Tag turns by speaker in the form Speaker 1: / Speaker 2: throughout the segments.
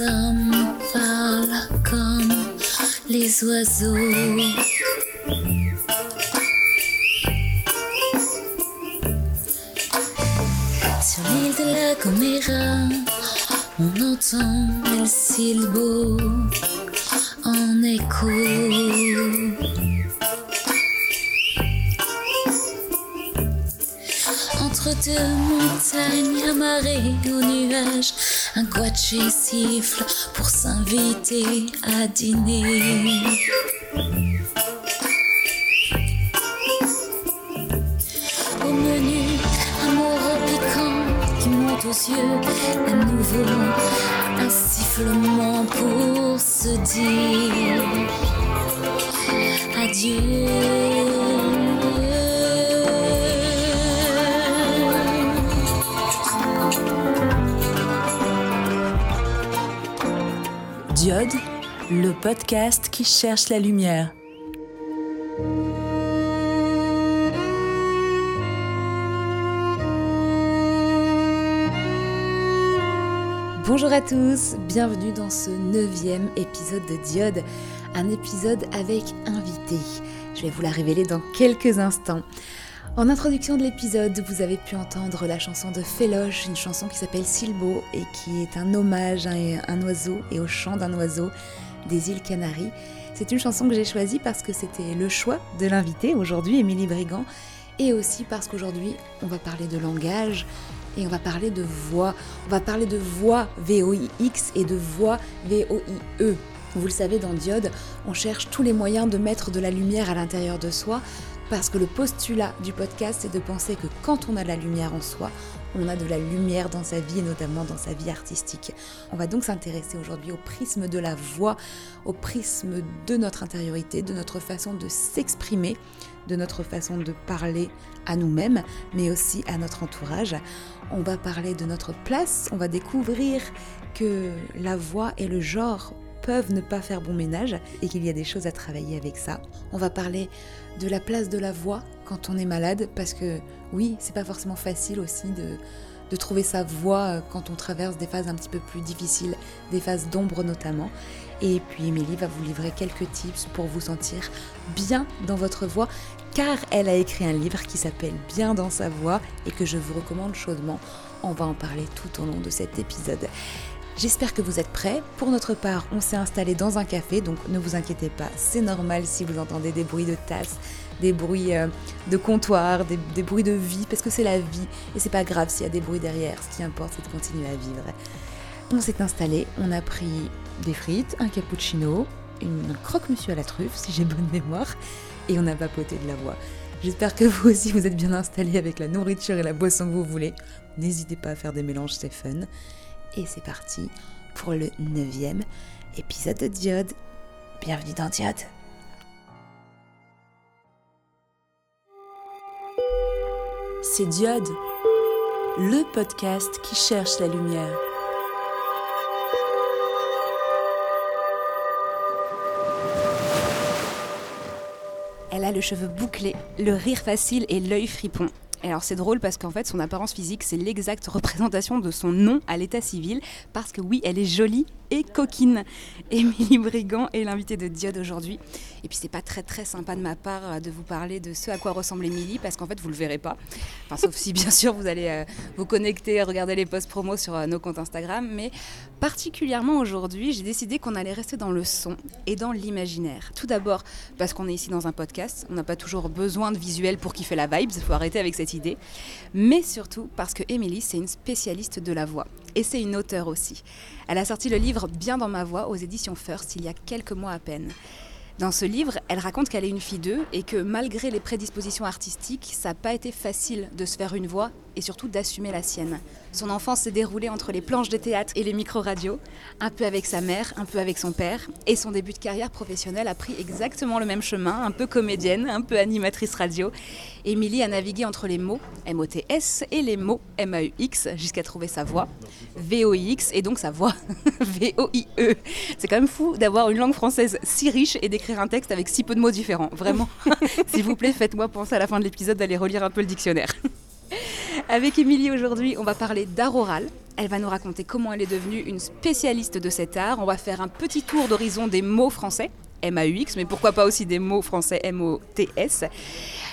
Speaker 1: hommes parlent comme les oiseaux. Sur l'île de la Coméra, on entend El Silbo en écho. Entre deux montagnes amarrées aux nuages, guaché siffle pour s'inviter à dîner.
Speaker 2: Podcast qui cherche la lumière. Bonjour à tous, bienvenue dans ce neuvième épisode de Diode, un épisode avec invité. Je vais vous la révéler dans quelques instants. En introduction de l'épisode, vous avez pu entendre la chanson de Féloche, une chanson qui s'appelle Silbo et qui est un hommage à un oiseau et au chant d'un oiseau des îles Canaries. C'est une chanson que j'ai choisie parce que c'était le choix de l'invité aujourd'hui, Émilie Brigand, et aussi parce qu'aujourd'hui, on va parler de langage et on va parler de voix. On va parler de voix VOIX et de voix VOIE. Vous le savez, dans Diode, on cherche tous les moyens de mettre de la lumière à l'intérieur de soi, parce que le postulat du podcast, c'est de penser que quand on a de la lumière en soi, on a de la lumière dans sa vie et notamment dans sa vie artistique. On va donc s'intéresser aujourd'hui au prisme de la voix, au prisme de notre intériorité, de notre façon de s'exprimer, de notre façon de parler à nous-mêmes, mais aussi à notre entourage. On va parler de notre place, on va découvrir que la voix et le genre peuvent ne pas faire bon ménage et qu'il y a des choses à travailler avec ça. On va parler de la place de la voix quand on est malade parce que oui, c'est pas forcément facile aussi de, trouver sa voix quand on traverse des phases un petit peu plus difficiles, des phases d'ombre notamment. Et puis Émilie va vous livrer quelques tips pour vous sentir bien dans votre voix car elle a écrit un livre qui s'appelle Bien dans sa voix et que je vous recommande chaudement. On va en parler tout au long de cet épisode. J'espère que vous êtes prêts. Pour notre part, on s'est installé dans un café, donc ne vous inquiétez pas, c'est normal si vous entendez des bruits de tasses, des bruits euh, de comptoir, des, bruits de vie, parce que c'est la vie et c'est pas grave s'il y a des bruits derrière. Ce qui importe, c'est de continuer à vivre. On s'est installé, on a pris des frites, un cappuccino, une croque-monsieur à la truffe, si j'ai bonne mémoire, et on a papoté de la voix. J'espère que vous aussi vous êtes bien installés avec la nourriture et la boisson que vous voulez. N'hésitez pas à faire des mélanges, c'est fun. Et c'est parti pour le neuvième épisode de Diode. Bienvenue dans Diode. C'est Diode, le podcast qui cherche la lumière. Elle a le cheveu bouclé, le rire facile et l'œil fripon. Alors c'est drôle parce qu'en fait son apparence physique c'est l'exacte représentation de son nom à l'état civil parce que oui elle est jolie et coquine. Émilie Brigand est l'invitée de Diode aujourd'hui. Et puis c'est pas très très sympa de ma part de vous parler de ce à quoi ressemble Émilie parce qu'en fait vous le verrez pas. Enfin sauf si bien sûr vous allez euh, vous connecter, regarder les posts promo sur euh, nos comptes Instagram. Mais particulièrement aujourd'hui j'ai décidé qu'on allait rester dans le son et dans l'imaginaire. Tout d'abord parce qu'on est ici dans un podcast, on n'a pas toujours besoin de visuel pour kiffer la vibe, il faut arrêter avec cette Mais surtout parce que Émilie c'est une spécialiste de la voix et c'est une auteure aussi. Elle a sorti le livre Bien dans ma voix aux éditions First il y a quelques mois à peine. Dans ce livre, elle raconte qu'elle est une fille d'eux et que malgré les prédispositions artistiques, ça n'a pas été facile de se faire une voix et surtout d'assumer la sienne. Son enfance s'est déroulée entre les planches de théâtre et les micro-radios, un peu avec sa mère, un peu avec son père, et son début de carrière professionnelle a pris exactement le même chemin, un peu comédienne, un peu animatrice radio. Émilie a navigué entre les mots M-O-T-S et les mots M-A-U-X jusqu'à trouver sa voix, V-O-I-X, et donc sa voix, V-O-I-E. C'est quand même fou d'avoir une langue française si riche et d'écrire un texte avec si peu de mots différents. Vraiment, s'il vous plaît, faites-moi penser à la fin de l'épisode d'aller relire un peu le dictionnaire. Avec Émilie aujourd'hui, on va parler d'art oral,
Speaker 3: Elle va nous raconter comment elle est devenue une spécialiste de cet art. On va faire un petit tour d'horizon des mots français. M-A-U-X, mais pourquoi pas aussi des mots français M-O-T-S.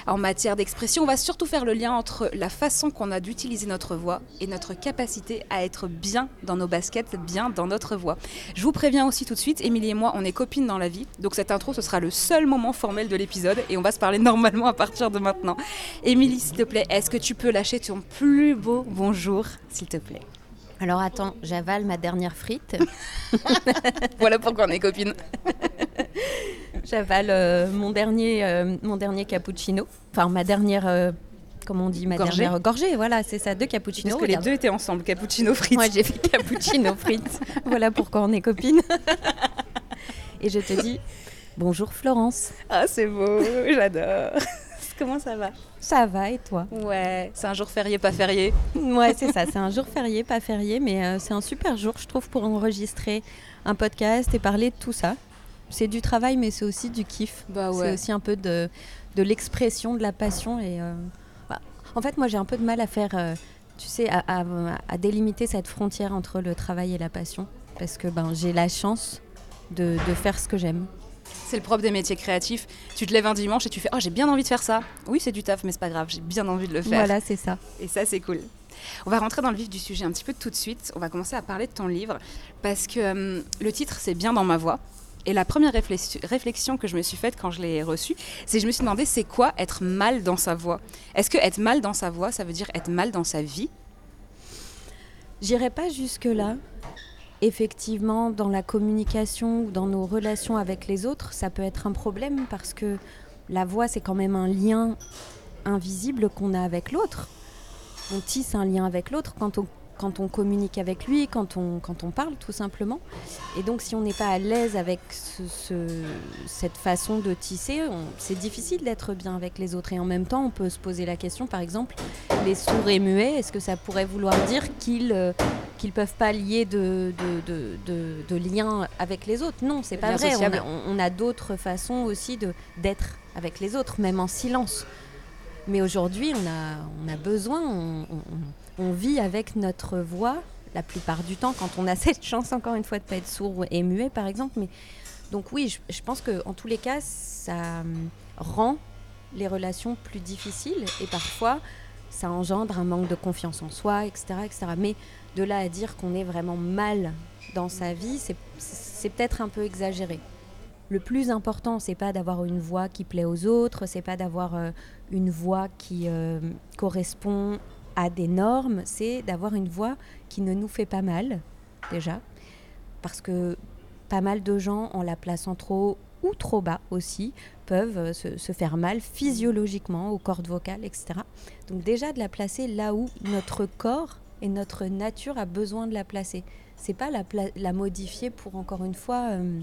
Speaker 3: En matière d'expression, on va surtout faire le lien entre la façon qu'on a d'utiliser notre voix et notre capacité à être bien dans nos baskets, bien dans notre voix. Je vous préviens aussi tout de suite, Émilie et moi, on est copines dans la vie, donc cette intro, ce sera le seul moment formel de l'épisode et on va se parler normalement à partir de maintenant. Émilie, s'il te plaît, est-ce que tu peux lâcher ton plus beau bonjour, s'il te plaît?
Speaker 4: Alors attends, j'avale ma dernière frite.
Speaker 3: voilà pourquoi on est copines.
Speaker 4: j'avale euh, mon, dernier, euh, mon dernier cappuccino. Enfin, ma dernière. Euh, comment on dit Ma
Speaker 3: gorgée.
Speaker 4: dernière gorgée, voilà, c'est ça, deux cappuccinos.
Speaker 3: Parce que les deux étaient ensemble, cappuccino frites.
Speaker 4: Moi, j'ai fait cappuccino frites. voilà pourquoi on est copines. Et je te dis bonjour Florence.
Speaker 3: Ah, c'est beau, j'adore. Comment ça va?
Speaker 4: Ça va et toi?
Speaker 3: Ouais, c'est un jour férié, pas férié.
Speaker 4: ouais, c'est ça, c'est un jour férié, pas férié, mais euh, c'est un super jour, je trouve, pour enregistrer un podcast et parler de tout ça. C'est du travail, mais c'est aussi du kiff.
Speaker 3: Bah
Speaker 4: C'est aussi un peu de, de l'expression, de la passion. Et, euh, bah, en fait, moi, j'ai un peu de mal à faire, euh, tu sais, à, à, délimiter cette frontière entre le travail et la passion. Parce que ben, j'ai la chance de, de faire ce que j'aime.
Speaker 3: C'est le propre des métiers créatifs. Tu te lèves un dimanche et tu fais Oh, j'ai bien envie de faire ça. Oui, c'est du taf, mais c'est pas grave, j'ai bien envie de le faire.
Speaker 4: Voilà, c'est ça.
Speaker 3: Et ça, c'est cool. On va rentrer dans le vif du sujet un petit peu tout de suite. On va commencer à parler de ton livre parce que euh, le titre, c'est Bien dans ma voix. Et la première réflexion que je me suis faite quand je l'ai reçue, c'est que je me suis demandé c'est quoi être mal dans sa voix? Est-ce que être mal dans sa voix, ça veut dire être mal dans sa vie?
Speaker 4: J'irai pas jusque-là effectivement, dans la communication ou dans nos relations avec les autres, ça peut être un problème parce que la voix, c'est quand même un lien invisible qu'on a avec l'autre. On tisse un lien avec l'autre quand on quand on communique avec lui, quand on, quand on parle tout simplement. Et donc si on n'est pas à l'aise avec cette façon de tisser, c'est difficile d'être bien avec les autres. Et en même temps, on peut se poser la question, par exemple, les sourds et muets, est-ce que ça pourrait vouloir dire qu'ils ne euh, qu'ils peuvent pas lier de, de, de, de, liens avec les autres? Non, c'est pas vrai. On a, d'autres façons aussi d'être avec les autres, même en silence. Mais aujourd'hui, on a, on a besoin, on, on vit avec notre voix la plupart du temps. Quand on a cette chance encore une fois de pas être sourd et muet par exemple. Mais donc oui je, pense que en tous les cas ça hum, rend les relations plus difficiles. Et parfois ça engendre un manque de confiance en soi etc etc mais de là à dire qu'on est vraiment mal dans sa vie c'est peut-être un peu exagéré. Le plus important, c'est pas d'avoir une voix qui plaît aux autres, c'est pas d'avoir euh, une voix qui euh, correspond à des normes, c'est d'avoir une voix qui ne nous fait pas mal, déjà, parce que pas mal de gens, en la plaçant trop haut ou trop bas aussi, peuvent se, faire mal physiologiquement aux cordes vocales, etc. Donc déjà de la placer là où notre corps et notre nature a besoin de la placer. C'est pas la, la, modifier pour encore une fois euh,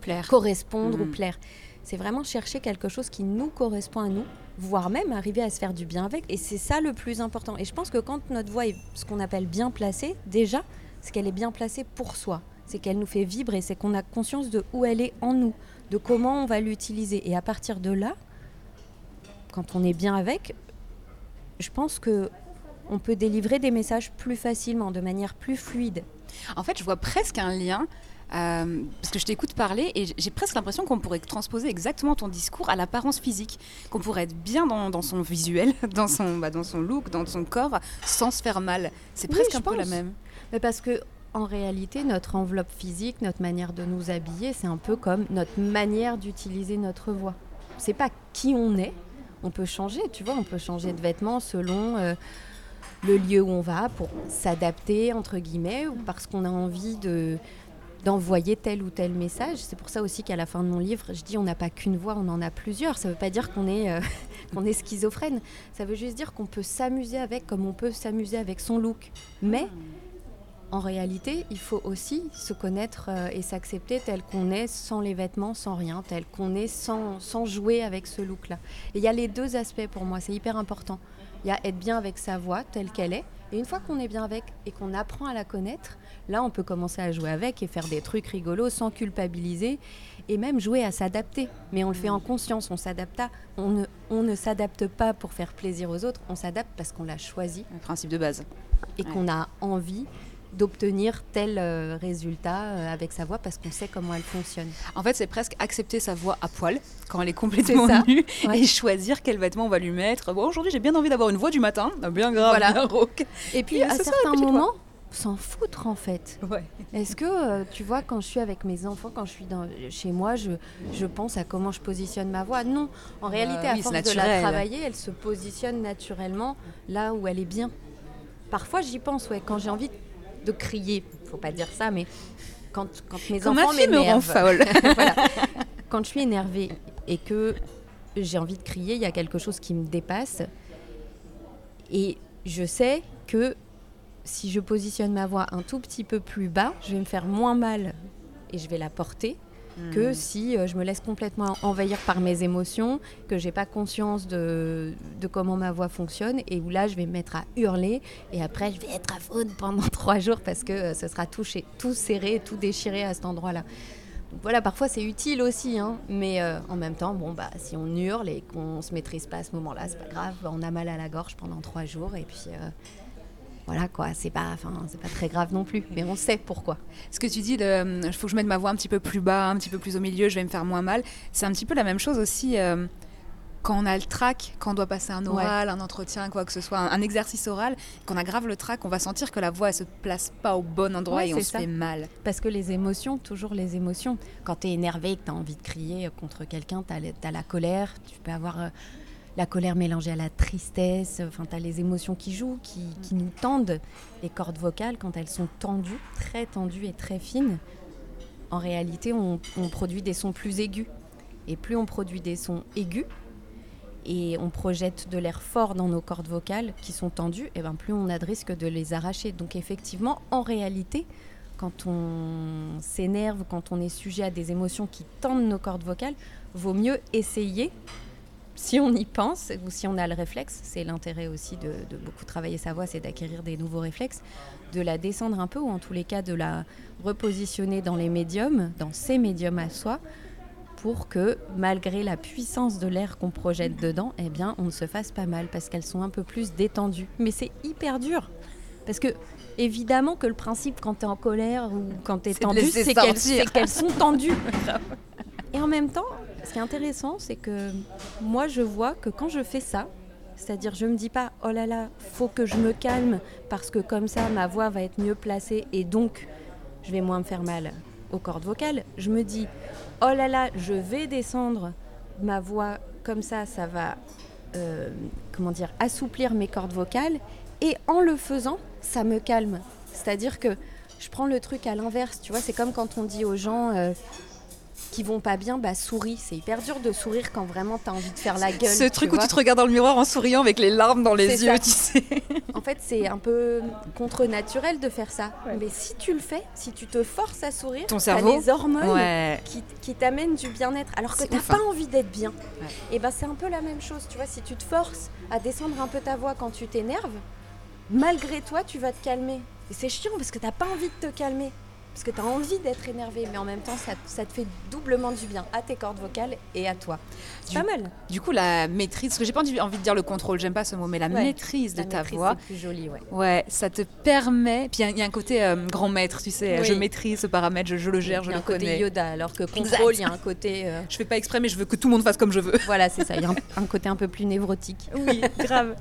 Speaker 3: plaire.
Speaker 4: correspondre ou mmh. plaire. C'est vraiment chercher quelque chose qui nous correspond à nous, voire même arriver à se faire du bien avec. Et c'est ça le plus important. Et je pense que quand notre voix est ce qu'on appelle bien placée, déjà, c'est qu'elle est bien placée pour soi. C'est qu'elle nous fait vibrer, c'est qu'on a conscience de où elle est en nous, de comment on va l'utiliser. Et à partir de là, quand on est bien avec, je pense que on peut délivrer des messages plus facilement, de manière plus fluide.
Speaker 3: En fait, je vois presque un lien euh, parce que je t'écoute parler et j'ai presque l'impression qu'on pourrait transposer exactement ton discours à l'apparence physique, qu'on pourrait être bien dans, son visuel, dans son, bah, dans son look, dans son corps, sans se faire mal. C'est presque un peu la même.
Speaker 4: Mais parce que en réalité, notre enveloppe physique, notre manière de nous habiller, c'est un peu comme notre manière d'utiliser notre voix. C'est pas qui on est. On peut changer, tu vois, on peut changer de vêtements selon euh, le lieu où on va pour s'adapter entre guillemets ou parce qu'on a envie de d'envoyer tel ou tel message. C'est pour ça aussi qu'à la fin de mon livre, je dis on n'a pas qu'une voix, on en a plusieurs. Ça ne veut pas dire qu'on est, euh, est schizophrène. Ça veut juste dire qu'on peut s'amuser avec comme on peut s'amuser avec son look. Mais en réalité, il faut aussi se connaître euh, et s'accepter tel qu'on est sans les vêtements, sans rien, tel qu'on est sans, sans jouer avec ce look-là. Et il y a les deux aspects pour moi, c'est hyper important. Il y a être bien avec sa voix telle qu'elle est. Et une fois qu'on est bien avec et qu'on apprend à la connaître, Là, on peut commencer à jouer avec et faire des trucs rigolos sans culpabiliser et même jouer à s'adapter. Mais on le fait en conscience, on s'adapte On ne, on ne s'adapte pas pour faire plaisir aux autres, on s'adapte parce qu'on l'a choisi.
Speaker 3: Le principe de base.
Speaker 4: et qu'on a envie d'obtenir tel euh, résultat euh, avec sa voix parce qu'on sait comment elle fonctionne.
Speaker 3: En fait, c'est presque accepter sa voix à poil quand elle est complètement
Speaker 4: C'est ça.
Speaker 3: nue
Speaker 4: Ouais.
Speaker 3: et choisir quel vêtement on va lui mettre. Bon, aujourd'hui, j'ai bien envie d'avoir une voix du matin, Ah, bien grave,
Speaker 4: Voilà.
Speaker 3: bien rauque.
Speaker 4: Et puis
Speaker 3: Et
Speaker 4: à certains moments, s'en foutre en fait.
Speaker 3: Ouais.
Speaker 4: Est-ce que, euh, tu vois, quand je suis avec mes enfants, quand je suis dans, chez moi, je, je pense à comment je positionne ma voix? Non, en réalité, à
Speaker 3: oui,
Speaker 4: force de la travailler, elle se positionne naturellement là où elle est bien. Parfois, j'y pense, ouais, quand j'ai envie de crier, faut pas dire ça, mais quand, quand mes
Speaker 3: Quand ma
Speaker 4: enfants
Speaker 3: fille me rend folle.
Speaker 4: voilà. quand je suis énervée et que j'ai envie de crier, il y a quelque chose qui me dépasse. Et je sais que si je positionne ma voix un tout petit peu plus bas, je vais me faire moins mal et je vais la porter
Speaker 3: Hmm.
Speaker 4: que si euh, je me laisse complètement envahir par mes émotions, que j'ai pas conscience de, de comment ma voix fonctionne et où là je vais me mettre à hurler et après je vais être à faune pendant trois jours parce que euh, ce sera tout, chez- tout serré, tout déchiré à cet endroit-là. Voilà, parfois c'est utile aussi, hein, mais euh, en même temps, bon bah si on hurle et qu'on se maîtrise pas à ce moment-là, c'est pas grave, on a mal à la gorge pendant trois jours et puis euh, voilà quoi, c'est pas, enfin c'est pas très grave non plus, mais on sait pourquoi.
Speaker 3: Ce que tu dis, il faut que je mette ma voix un petit peu plus bas, un petit peu plus au milieu, je vais me faire moins mal. C'est un petit peu la même chose aussi euh, quand on a le trac, quand on doit passer un oral, un entretien, quoi que ce soit, un, un exercice oral, qu'on a grave le trac, on va sentir que la voix elle se place pas au bon endroit
Speaker 4: Ouais,
Speaker 3: et on
Speaker 4: c'est
Speaker 3: se
Speaker 4: ça.
Speaker 3: fait mal.
Speaker 4: Parce que les émotions, toujours les émotions. Quand tu es énervé, que tu as envie de crier contre quelqu'un, tu as, la colère, tu peux avoir euh, la colère mélangée à la tristesse, enfin tu les émotions qui jouent, qui, nous tendent. Les cordes vocales, quand elles sont tendues, très tendues et très fines, en réalité, on, produit des sons plus aigus. Et plus on produit des sons aigus, et on projette de l'air fort dans nos cordes vocales qui sont tendues, et ben plus on a de risque de les arracher. Donc effectivement, en réalité, quand on s'énerve, quand on est sujet à des émotions qui tendent nos cordes vocales, vaut mieux essayer, si on y pense ou si on a le réflexe, c'est l'intérêt aussi de, de beaucoup travailler sa voix, c'est d'acquérir des nouveaux réflexes, de la descendre un peu ou en tous les cas de la repositionner dans les médiums, dans ces médiums à soi, pour que malgré la puissance de l'air qu'on projette dedans, eh bien on ne se fasse pas mal parce qu'elles sont un peu plus détendues. Mais c'est hyper dur parce que évidemment que le principe quand tu es en colère ou quand tu es tendu, qu'elles c'est qu'elles sont tendues. Et en même temps, ce qui est intéressant, c'est que moi je vois que quand je fais ça, c'est-à-dire je me dis pas oh là là, faut que je me calme parce que comme ça ma voix va être mieux placée et donc je vais moins me faire mal aux cordes vocales. Je me dis oh là là, je vais descendre ma voix comme ça, ça va euh, comment dire assouplir mes cordes vocales et en le faisant, ça me calme. C'est-à-dire que je prends le truc à l'inverse, tu vois, c'est comme quand on dit aux gens euh, qui vont pas bien, bah souris. C'est hyper dur de sourire quand vraiment tu as envie de faire la gueule.
Speaker 3: Ce truc où tu te regardes dans le miroir en souriant avec les larmes dans les yeux,
Speaker 4: ça.
Speaker 3: tu sais.
Speaker 4: En fait, c'est un peu contre-naturel de faire ça. Mais si tu le fais, si tu te forces à sourire,
Speaker 3: Ton
Speaker 4: t'as
Speaker 3: cerveau
Speaker 4: les hormones
Speaker 3: Ouais.
Speaker 4: qui, qui t'amènent du bien-être, alors que t'as pas
Speaker 3: hein.
Speaker 4: envie d'être bien.
Speaker 3: Ouais.
Speaker 4: Et ben c'est un peu la même chose, tu vois. Si tu te forces à descendre un peu ta voix quand tu t'énerves, malgré toi, tu vas te calmer. Et c'est chiant parce que t'as pas envie de te calmer. Parce que tu as envie d'être énervé, mais en même temps, ça, ça te fait doublement du bien à tes cordes vocales et à toi. C'est pas mal.
Speaker 3: Du coup, la maîtrise, parce que j'ai pas envie de dire le contrôle, j'aime pas ce mot, mais la
Speaker 4: Ouais.
Speaker 3: maîtrise de
Speaker 4: La
Speaker 3: ta
Speaker 4: maîtrise,
Speaker 3: voix,
Speaker 4: C'est plus joli, ouais.
Speaker 3: ouais, ça te permet. Puis il y a- il y, a un côté euh, grand maître, tu sais,
Speaker 4: Oui.
Speaker 3: je maîtrise ce paramètre, je, je le gère, je
Speaker 4: il y a
Speaker 3: le
Speaker 4: un côté
Speaker 3: connais.
Speaker 4: Yoda, alors que contrôle, il y a un côté. euh,
Speaker 3: Je fais pas exprès, mais je veux que tout le monde fasse comme je veux.
Speaker 4: voilà, c'est ça. Il y a un, un côté un peu plus névrotique.
Speaker 3: Oui, grave.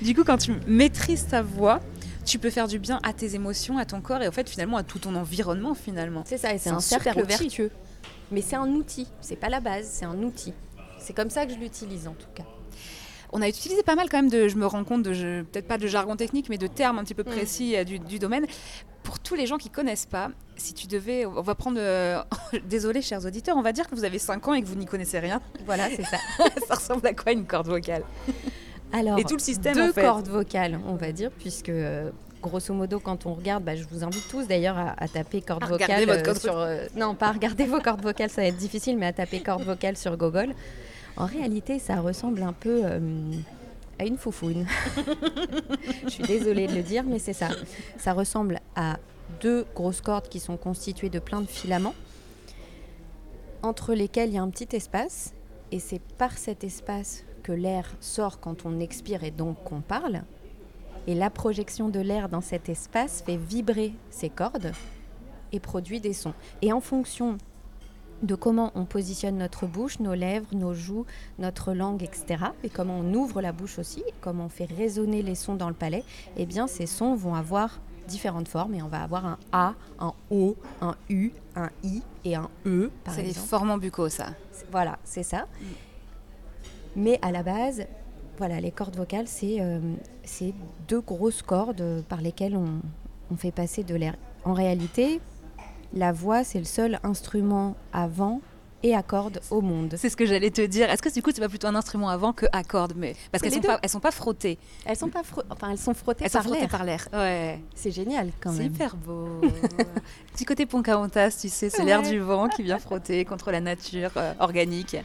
Speaker 3: Du coup, quand tu maîtrises ta voix, tu peux faire du bien à tes émotions, à ton corps et au fait finalement à tout ton environnement finalement.
Speaker 4: C'est ça, et
Speaker 3: C'est un
Speaker 4: cercle vertueux. Mais c'est un outil. C'est pas la base, c'est un outil. C'est comme ça que je l'utilise en tout cas.
Speaker 3: On a utilisé pas mal quand même de, je me rends compte, de, peut-être pas de jargon technique, mais de termes un petit peu
Speaker 4: Mm.
Speaker 3: précis euh, du, du domaine. Pour tous les gens qui connaissent pas, si tu devais, on va prendre, euh, désolé chers auditeurs, on va dire que vous avez 5 ans et que vous n'y connaissez rien.
Speaker 4: Voilà, c'est ça.
Speaker 3: Ça ressemble à quoi une corde vocale?
Speaker 4: Alors,
Speaker 3: Et tout le système,
Speaker 4: deux
Speaker 3: en fait.
Speaker 4: cordes vocales, on va dire, puisque euh, grosso modo, quand on regarde, bah, je vous invite tous d'ailleurs à, à taper cordes
Speaker 3: À
Speaker 4: vocales
Speaker 3: votre corde
Speaker 4: sur. euh, non, pas à regarder vos cordes vocales, ça va être difficile, mais à taper cordes vocales sur Google. En réalité, ça ressemble un peu euh, à une foufoune. je suis désolée de le dire, mais c'est ça. Ça ressemble à deux grosses cordes qui sont constituées de plein de filaments, entre lesquels il y a un petit espace, et c'est par cet espace que l'air sort quand on expire et donc qu'on parle. Et la projection de l'air dans cet espace fait vibrer ces cordes et produit des sons. Et en fonction de comment on positionne notre bouche, nos lèvres, nos joues, notre langue, etc. Et comment on ouvre la bouche aussi, comment on fait résonner les sons dans le palais, eh bien ces sons vont avoir différentes formes et on va avoir un A, un O, un U, un I et un E.
Speaker 3: C'est les formants buccaux, ça.
Speaker 4: Voilà, c'est ça. Mais à la base, voilà, les cordes vocales, c'est euh, deux grosses cordes par lesquelles on, on fait passer de l'air. En réalité, la voix, c'est le seul instrument à vent et à cordes au monde.
Speaker 3: C'est ce que j'allais te dire. Est-ce que du coup, c'est pas plutôt un instrument à vent que à cordes mais parce qu'elles sont pas, elles sont pas frottées.
Speaker 4: Elles sont pas enfin elles sont frottées
Speaker 3: elles
Speaker 4: par
Speaker 3: sont frottées par l'air. Ouais.
Speaker 4: C'est génial quand même.
Speaker 3: C'est hyper beau. Petit côté Pocahontas, tu sais, c'est l'air du vent qui vient frotter contre la nature euh, organique.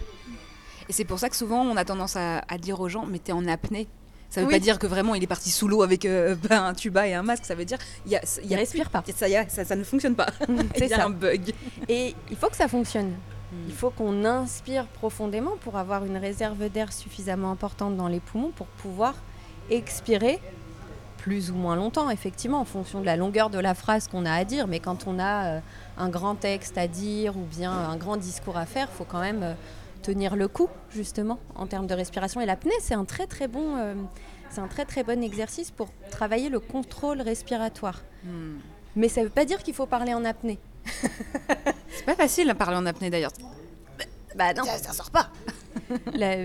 Speaker 3: Et c'est pour ça que souvent on a tendance à, à dire aux gens, mais t'es en apnée. Ça ne veut pas dire que vraiment il est parti sous l'eau avec euh, un tuba et un masque. Ça veut dire
Speaker 4: il, y a, il, respire pas.
Speaker 3: Ça, y a, ça, ça, ne fonctionne pas. il y a un bug.
Speaker 4: Et il faut que ça fonctionne. Hmm. Il faut qu'on inspire profondément pour avoir une réserve d'air suffisamment importante dans les poumons pour pouvoir expirer plus ou moins longtemps, effectivement, en fonction de la longueur de la phrase qu'on a à dire. Mais quand on a euh, un grand texte à dire ou bien un grand discours à faire, il faut quand même euh, tenir le coup justement en termes de respiration. Et l'apnée, c'est un très très bon, euh, c'est un très très bon exercice pour travailler le contrôle respiratoire. Hmm. Mais ça ne veut pas dire qu'il faut parler en apnée.
Speaker 3: c'est pas facile de parler en apnée d'ailleurs.
Speaker 4: Bah non,
Speaker 3: ça, ça sort pas.
Speaker 4: la,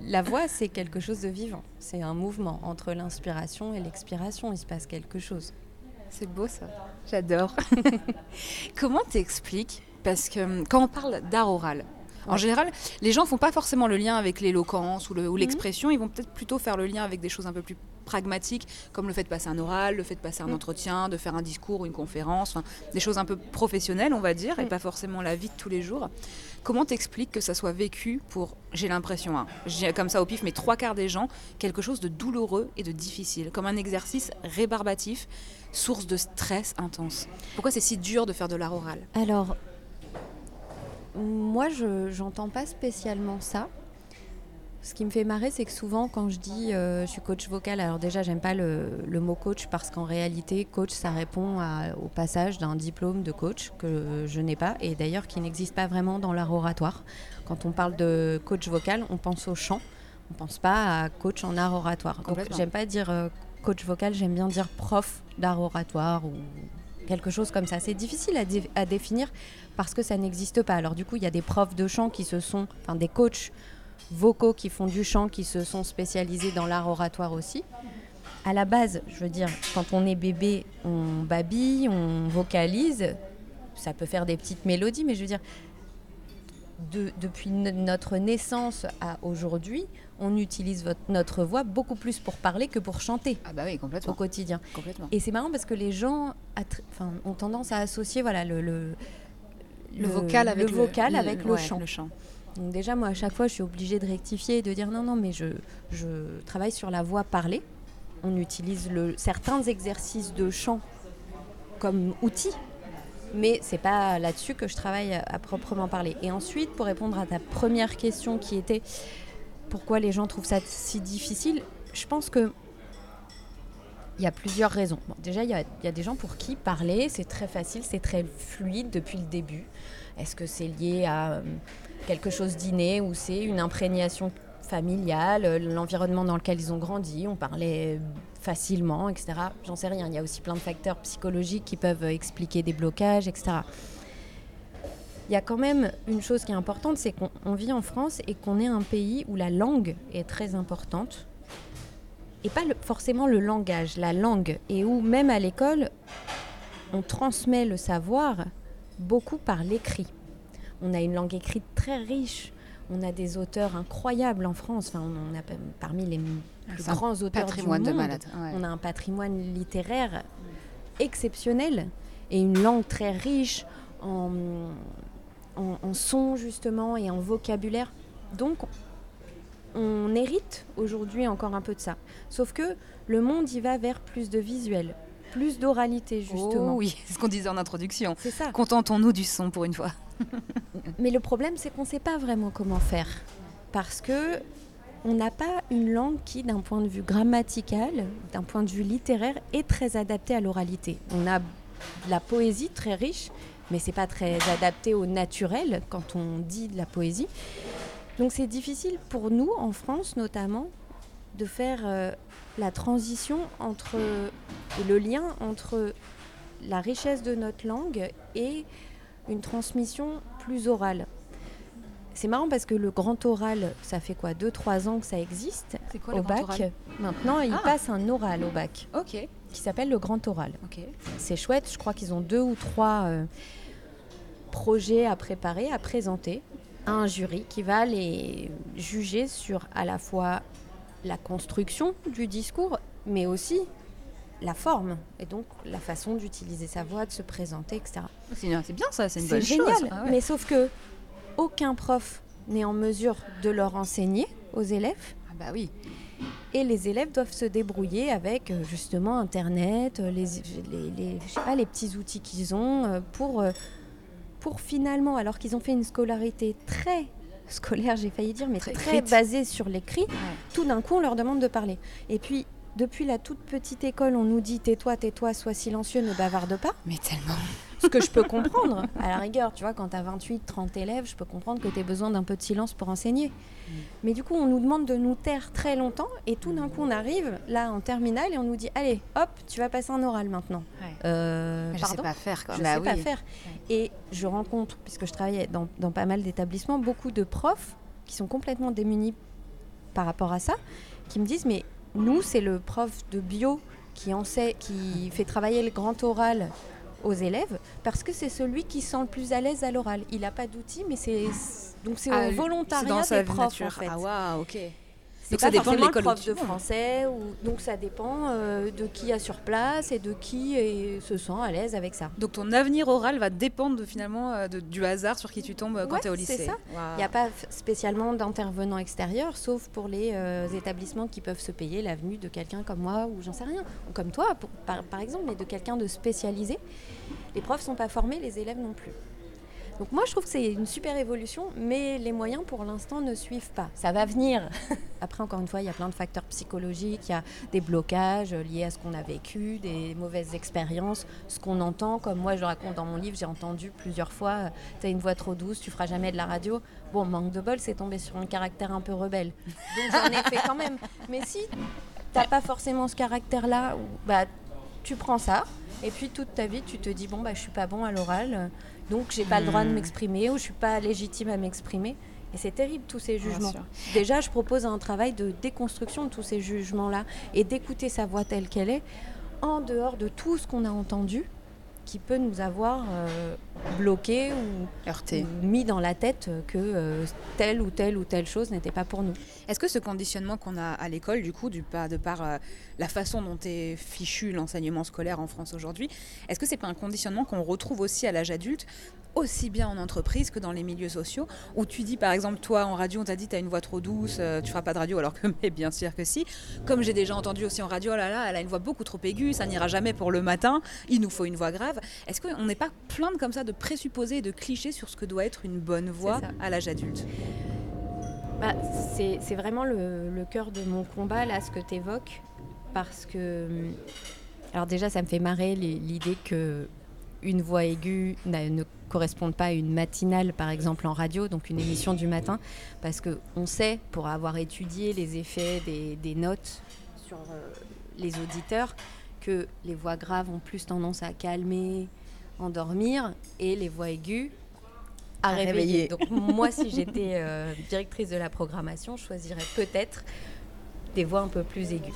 Speaker 4: la, voix, c'est quelque chose de vivant. C'est un mouvement entre l'inspiration et l'expiration. Il se passe quelque chose.
Speaker 3: C'est beau ça. J'adore. Comment t'expliques? Parce que hum, quand on parle d'art oral, en général, les gens font pas forcément le lien avec l'éloquence ou mhm. l'expression, ils vont peut-être plutôt faire le lien avec des choses un peu plus pragmatiques, comme le fait de passer un oral, le fait de passer un mhm. entretien, de faire un discours ou une conférence, des choses un peu professionnelles, on va dire, et mhm. pas forcément la vie de tous les jours. Comment t'expliques que ça soit vécu pour, j'ai l'impression, hein, comme ça au pif, mais trois quarts des gens, quelque chose de douloureux et de difficile, comme un exercice rébarbatif, source de stress intense Pourquoi c'est si dur de faire de l'art oral?
Speaker 4: Alors, moi, je n'entends pas spécialement ça. Ce qui me fait marrer, c'est que souvent, quand je dis euh, je suis coach vocal, alors déjà, j'aime pas le, mot coach parce qu'en réalité, coach, ça répond au passage d'un diplôme de coach que je n'ai pas et d'ailleurs qui n'existe pas vraiment dans l'art oratoire. Quand on parle de coach vocal, on pense au chant, on pense pas à coach en art oratoire. Donc, j'aime pas dire euh, coach vocal, j'aime bien dire prof d'art oratoire ou quelque chose comme ça. C'est difficile à, définir parce que ça n'existe pas. Alors du coup, il y a des profs de chant qui se sont, enfin des coachs vocaux qui font du chant, qui se sont spécialisés dans l'art oratoire aussi. À la base, je veux dire, quand on est bébé, on babille, on vocalise, ça peut faire des petites mélodies, mais je veux dire, depuis notre naissance à aujourd'hui, on utilise notre voix beaucoup plus pour parler que pour chanter.
Speaker 3: Ah bah oui, complètement.
Speaker 4: Au quotidien.
Speaker 3: Complètement.
Speaker 4: Et c'est marrant parce que les gens ont tendance à associer voilà, le, le,
Speaker 3: vocal avec
Speaker 4: le, vocal avec le, chant.
Speaker 3: le chant.
Speaker 4: Donc déjà, moi, à chaque fois, je suis obligée de rectifier et de dire non, non, mais je, je travaille sur la voix parlée. On utilise certains exercices de chant comme outil mais c'est pas là-dessus que je travaille à, proprement parler. Et ensuite, pour répondre à ta première question qui était pourquoi les gens trouvent ça si difficile, je pense que il y a plusieurs raisons. déjà, il y, a, des gens pour qui parler, c'est très facile, c'est très fluide depuis le début. Est-ce que c'est lié à euh, quelque chose d'inné ou c'est une imprégnation familiale, l'environnement dans lequel ils ont grandi, on parlait facilement, etc. J'en sais rien. Il y a aussi plein de facteurs psychologiques qui peuvent expliquer des blocages, etc. Il y a quand même une chose qui est importante, c'est qu'on vit en France et qu'on est un pays où la langue est très importante. Et pas forcément le langage, la langue. Et où même à l'école, on transmet le savoir beaucoup par l'écrit. On a une langue écrite très riche. On a des auteurs incroyables en France. Enfin, on a parmi les plus grands auteurs du monde. De On a un patrimoine littéraire exceptionnel et une langue très riche en, en, son justement et en vocabulaire. Donc, on hérite aujourd'hui encore un peu de ça. Sauf que le monde y va vers plus de visuel, plus d'oralité justement.
Speaker 3: Oh oui, c'est ce qu'on disait en introduction.
Speaker 4: C'est ça.
Speaker 3: Contentons-nous du son pour une fois.
Speaker 4: Mais le problème, c'est qu'on ne sait pas vraiment comment faire. Parce que on n'a pas une langue qui, d'un point de vue grammatical, d'un point de vue littéraire, est très adaptée à l'oralité. On a de la poésie très riche, mais c'est pas très adapté au naturel quand on dit de la poésie. Donc c'est difficile pour nous, en France notamment, de faire euh, la transition entre et le lien entre la richesse de notre langue et une transmission plus orale. C'est marrant parce que le grand oral, ça fait quoi? 2-3 ans que ça existe
Speaker 3: quoi,
Speaker 4: au bac. Maintenant, il
Speaker 3: Ah.
Speaker 4: passe un oral au bac
Speaker 3: Ok.
Speaker 4: Qui s'appelle le grand oral. C'est chouette, je crois qu'ils ont deux ou trois euh, projets à préparer, à présenter à un jury qui va les juger sur à la fois la construction du discours, mais aussi la forme, et donc la façon d'utiliser sa voix, de se présenter, etc.
Speaker 3: C'est bien ça, c'est une bonne
Speaker 4: génial,
Speaker 3: chose. Ah ouais.
Speaker 4: mais sauf que aucun prof n'est en mesure de leur enseigner aux élèves.
Speaker 3: Ah bah oui.
Speaker 4: Et les élèves doivent se débrouiller avec euh, justement Internet, euh, les, les, les- je sais pas, les petits outils qu'ils ont euh, pour, pour finalement, alors qu'ils ont fait une scolarité très scolaire, j'ai failli dire, mais
Speaker 3: Très
Speaker 4: basée sur l'écrit, tout d'un coup on leur demande de parler. Et puis, depuis la toute petite école, on nous dit tais-toi, tais-toi, sois silencieux, ne bavarde pas.
Speaker 3: Mais tellement.
Speaker 4: Ce que je peux comprendre, à la rigueur, tu vois, quand tu as 28, 30 élèves, je peux comprendre que tu aies besoin d'un peu de silence pour enseigner. Mais du coup, on nous demande de nous taire très longtemps et tout d'un coup, on arrive là en terminale et on nous dit Allez, hop, tu vas passer un oral maintenant.
Speaker 3: Ouais.
Speaker 4: Euh,
Speaker 3: je sais pas faire quoi.
Speaker 4: je
Speaker 3: Bah
Speaker 4: sais pas
Speaker 3: oui.
Speaker 4: faire. Et je rencontre, puisque je travaille dans, dans pas mal d'établissements, beaucoup de profs qui sont complètement démunis par rapport à ça, qui me disent mais nous c'est le prof de bio qui en sait, qui fait travailler le grand oral aux élèves parce que c'est celui qui sent le plus à l'aise à l'oral. Il n'a pas d'outils, mais c'est donc c'est
Speaker 3: Ah,
Speaker 4: au volontariat
Speaker 3: dans
Speaker 4: des profs
Speaker 3: nature.
Speaker 4: en fait.
Speaker 3: Ah waouh, ok.
Speaker 4: C'est
Speaker 3: Donc
Speaker 4: pas
Speaker 3: ça dépend de l'école
Speaker 4: prof de français ou donc ça dépend euh, de qui a sur place et de qui est- se sent à l'aise avec ça.
Speaker 3: Donc ton avenir oral va dépendre de, finalement euh, de- du hasard sur qui tu tombes euh, quand
Speaker 4: Ouais,
Speaker 3: tu es au
Speaker 4: c'est
Speaker 3: lycée.
Speaker 4: ça.
Speaker 3: Waouh.
Speaker 4: Il n'y a pas spécialement d'intervenants extérieurs, sauf pour les euh, établissements qui peuvent se payer la venue de quelqu'un comme moi ou j'en sais rien, ou comme toi pour- par, par exemple, mais de quelqu'un de spécialisé. Les profs sont pas formés, les élèves non plus. Donc moi je trouve que c'est une super évolution, mais les moyens pour l'instant ne suivent pas. Ça va venir. Après encore une fois, il y a plein de facteurs psychologiques, il y a des blocages liés à ce qu'on a vécu, des mauvaises expériences, ce qu'on entend. Comme moi je raconte dans mon livre, j'ai entendu plusieurs fois, tu as une voix trop douce, tu feras jamais de la radio. Bon, manque de bol, c'est tombé sur un caractère un peu rebelle. Donc j'en ai fait quand même. Mais si t'as pas forcément ce caractère-là, bah tu prends ça. Et puis toute ta vie, tu te dis bon bah je suis pas bon à l'oral, donc j'ai pas le droit de
Speaker 3: Hmm.
Speaker 4: m'exprimer ou je suis pas légitime à m'exprimer. Et c'est terrible tous ces jugements. Déjà, je propose un travail de déconstruction de tous ces jugements-là et d'écouter sa voix telle qu'elle est, en dehors de tout ce qu'on a entendu, qui peut nous avoir euh, bloqués ou,
Speaker 3: Heurté.
Speaker 4: ou mis dans la tête que euh, telle ou telle ou telle chose n'était pas pour nous.
Speaker 3: Est-ce que ce conditionnement qu'on a à l'école, du coup, du de par euh, la façon dont est fichu l'enseignement scolaire en France aujourd'hui, est-ce que c'est pas un conditionnement qu'on retrouve aussi à l'âge adulte, aussi bien en entreprise que dans les milieux sociaux, où tu dis par exemple toi en radio, on t'a dit t'as une voix trop douce, euh, tu feras pas de radio, alors que mais bien sûr que si. Comme j'ai déjà entendu aussi en radio, oh là là, elle a une voix beaucoup trop aiguë, ça n'ira jamais pour le matin, il nous faut une voix grave. Est-ce qu'on n'est pas plein de comme ça de présupposés et de clichés sur ce que doit être une bonne voix à l'âge adulte
Speaker 4: Bah, c'est vraiment le, le cœur de mon combat, là, ce que tu évoques. Parce que. hum, Alors, déjà, ça me fait marrer l'i- l'idée que une voix aiguë ne corresponde pas à une matinale, par exemple, en radio, donc une émission du matin. Parce qu'on sait, pour avoir étudié les effets des, des notes sur euh, les auditeurs, que les voix graves ont plus tendance à calmer, endormir, et les voix aiguës à,
Speaker 3: À
Speaker 4: réveiller.
Speaker 3: réveiller.
Speaker 4: Donc moi, si j'étais euh, directrice de la programmation, je choisirais peut-être des voix un peu plus aiguës.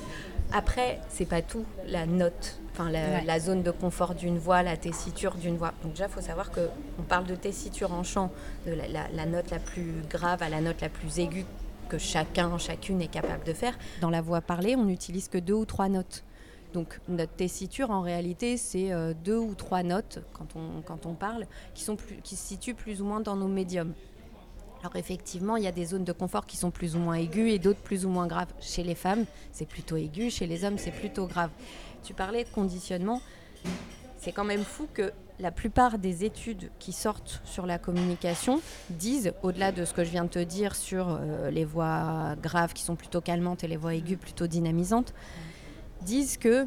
Speaker 4: Après, c'est pas tout, la note, enfin la,
Speaker 3: Ouais.
Speaker 4: la zone de confort d'une voix, la tessiture d'une voix. Donc déjà, il faut savoir que on parle de tessiture en chant, de la, la- la note la plus grave à la note la plus aiguë que chacun, chacune est capable de faire. Dans la voix parlée, on n'utilise que deux ou trois notes. Donc notre tessiture, en réalité, c'est euh, deux ou trois notes quand on, quand on parle, qui, sont plus, qui se situent plus ou moins dans nos médiums. Alors effectivement, il y a des zones de confort qui sont plus ou moins aiguës et d'autres plus ou moins graves. Chez les femmes, c'est plutôt aigu, chez les hommes, c'est plutôt grave. Tu parlais de conditionnement. c'est quand même fou que la plupart des études qui sortent sur la communication disent, au-delà de ce que je viens de te dire sur euh, les voix graves qui sont plutôt calmantes et les voix aiguës plutôt dynamisantes, disent que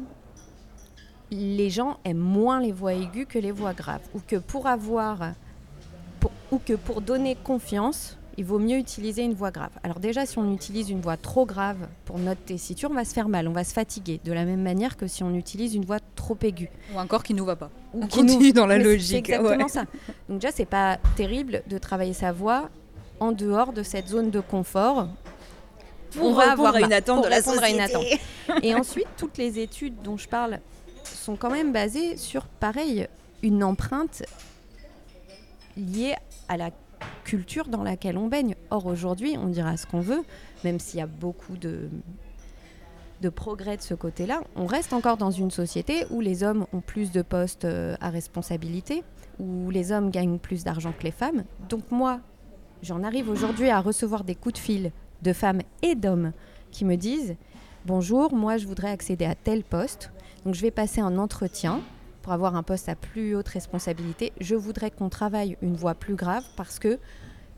Speaker 4: les gens aiment moins les voix aiguës que les voix graves, ou que pour avoir, ou que pour donner confiance, il vaut mieux utiliser une voix grave. Alors déjà, si on utilise une voix trop grave pour notre tessiture, on va se faire mal, on va se fatiguer, de la même manière que si on utilise une voix trop aiguë.
Speaker 3: Ou encore qui nous va pas.
Speaker 4: Ou
Speaker 3: on
Speaker 4: qui
Speaker 3: continue
Speaker 4: nous-
Speaker 3: dans la
Speaker 4: Mais
Speaker 3: logique.
Speaker 4: C'est exactement
Speaker 3: ouais.
Speaker 4: ça. Donc déjà, c'est pas terrible de travailler sa voix en dehors de cette zone de confort.
Speaker 3: Pour
Speaker 4: On va avoir
Speaker 3: à une attente
Speaker 4: pour
Speaker 3: de la
Speaker 4: répondre à une
Speaker 3: société.
Speaker 4: Et ensuite, toutes les études dont je parle sont quand même basées sur, pareil, une empreinte liée à la culture dans laquelle on baigne. Or, aujourd'hui, on dira ce qu'on veut, même s'il y a beaucoup de, de progrès de ce côté-là, on reste encore dans une société où les hommes ont plus de postes euh, à responsabilité, où les hommes gagnent plus d'argent que les femmes. Donc moi, j'en arrive aujourd'hui à recevoir des coups de fil de femmes et d'hommes qui me disent Bonjour, moi je voudrais accéder à tel poste, donc je vais passer un entretien pour avoir un poste à plus haute responsabilité. Je voudrais qu'on travaille une voix plus grave parce que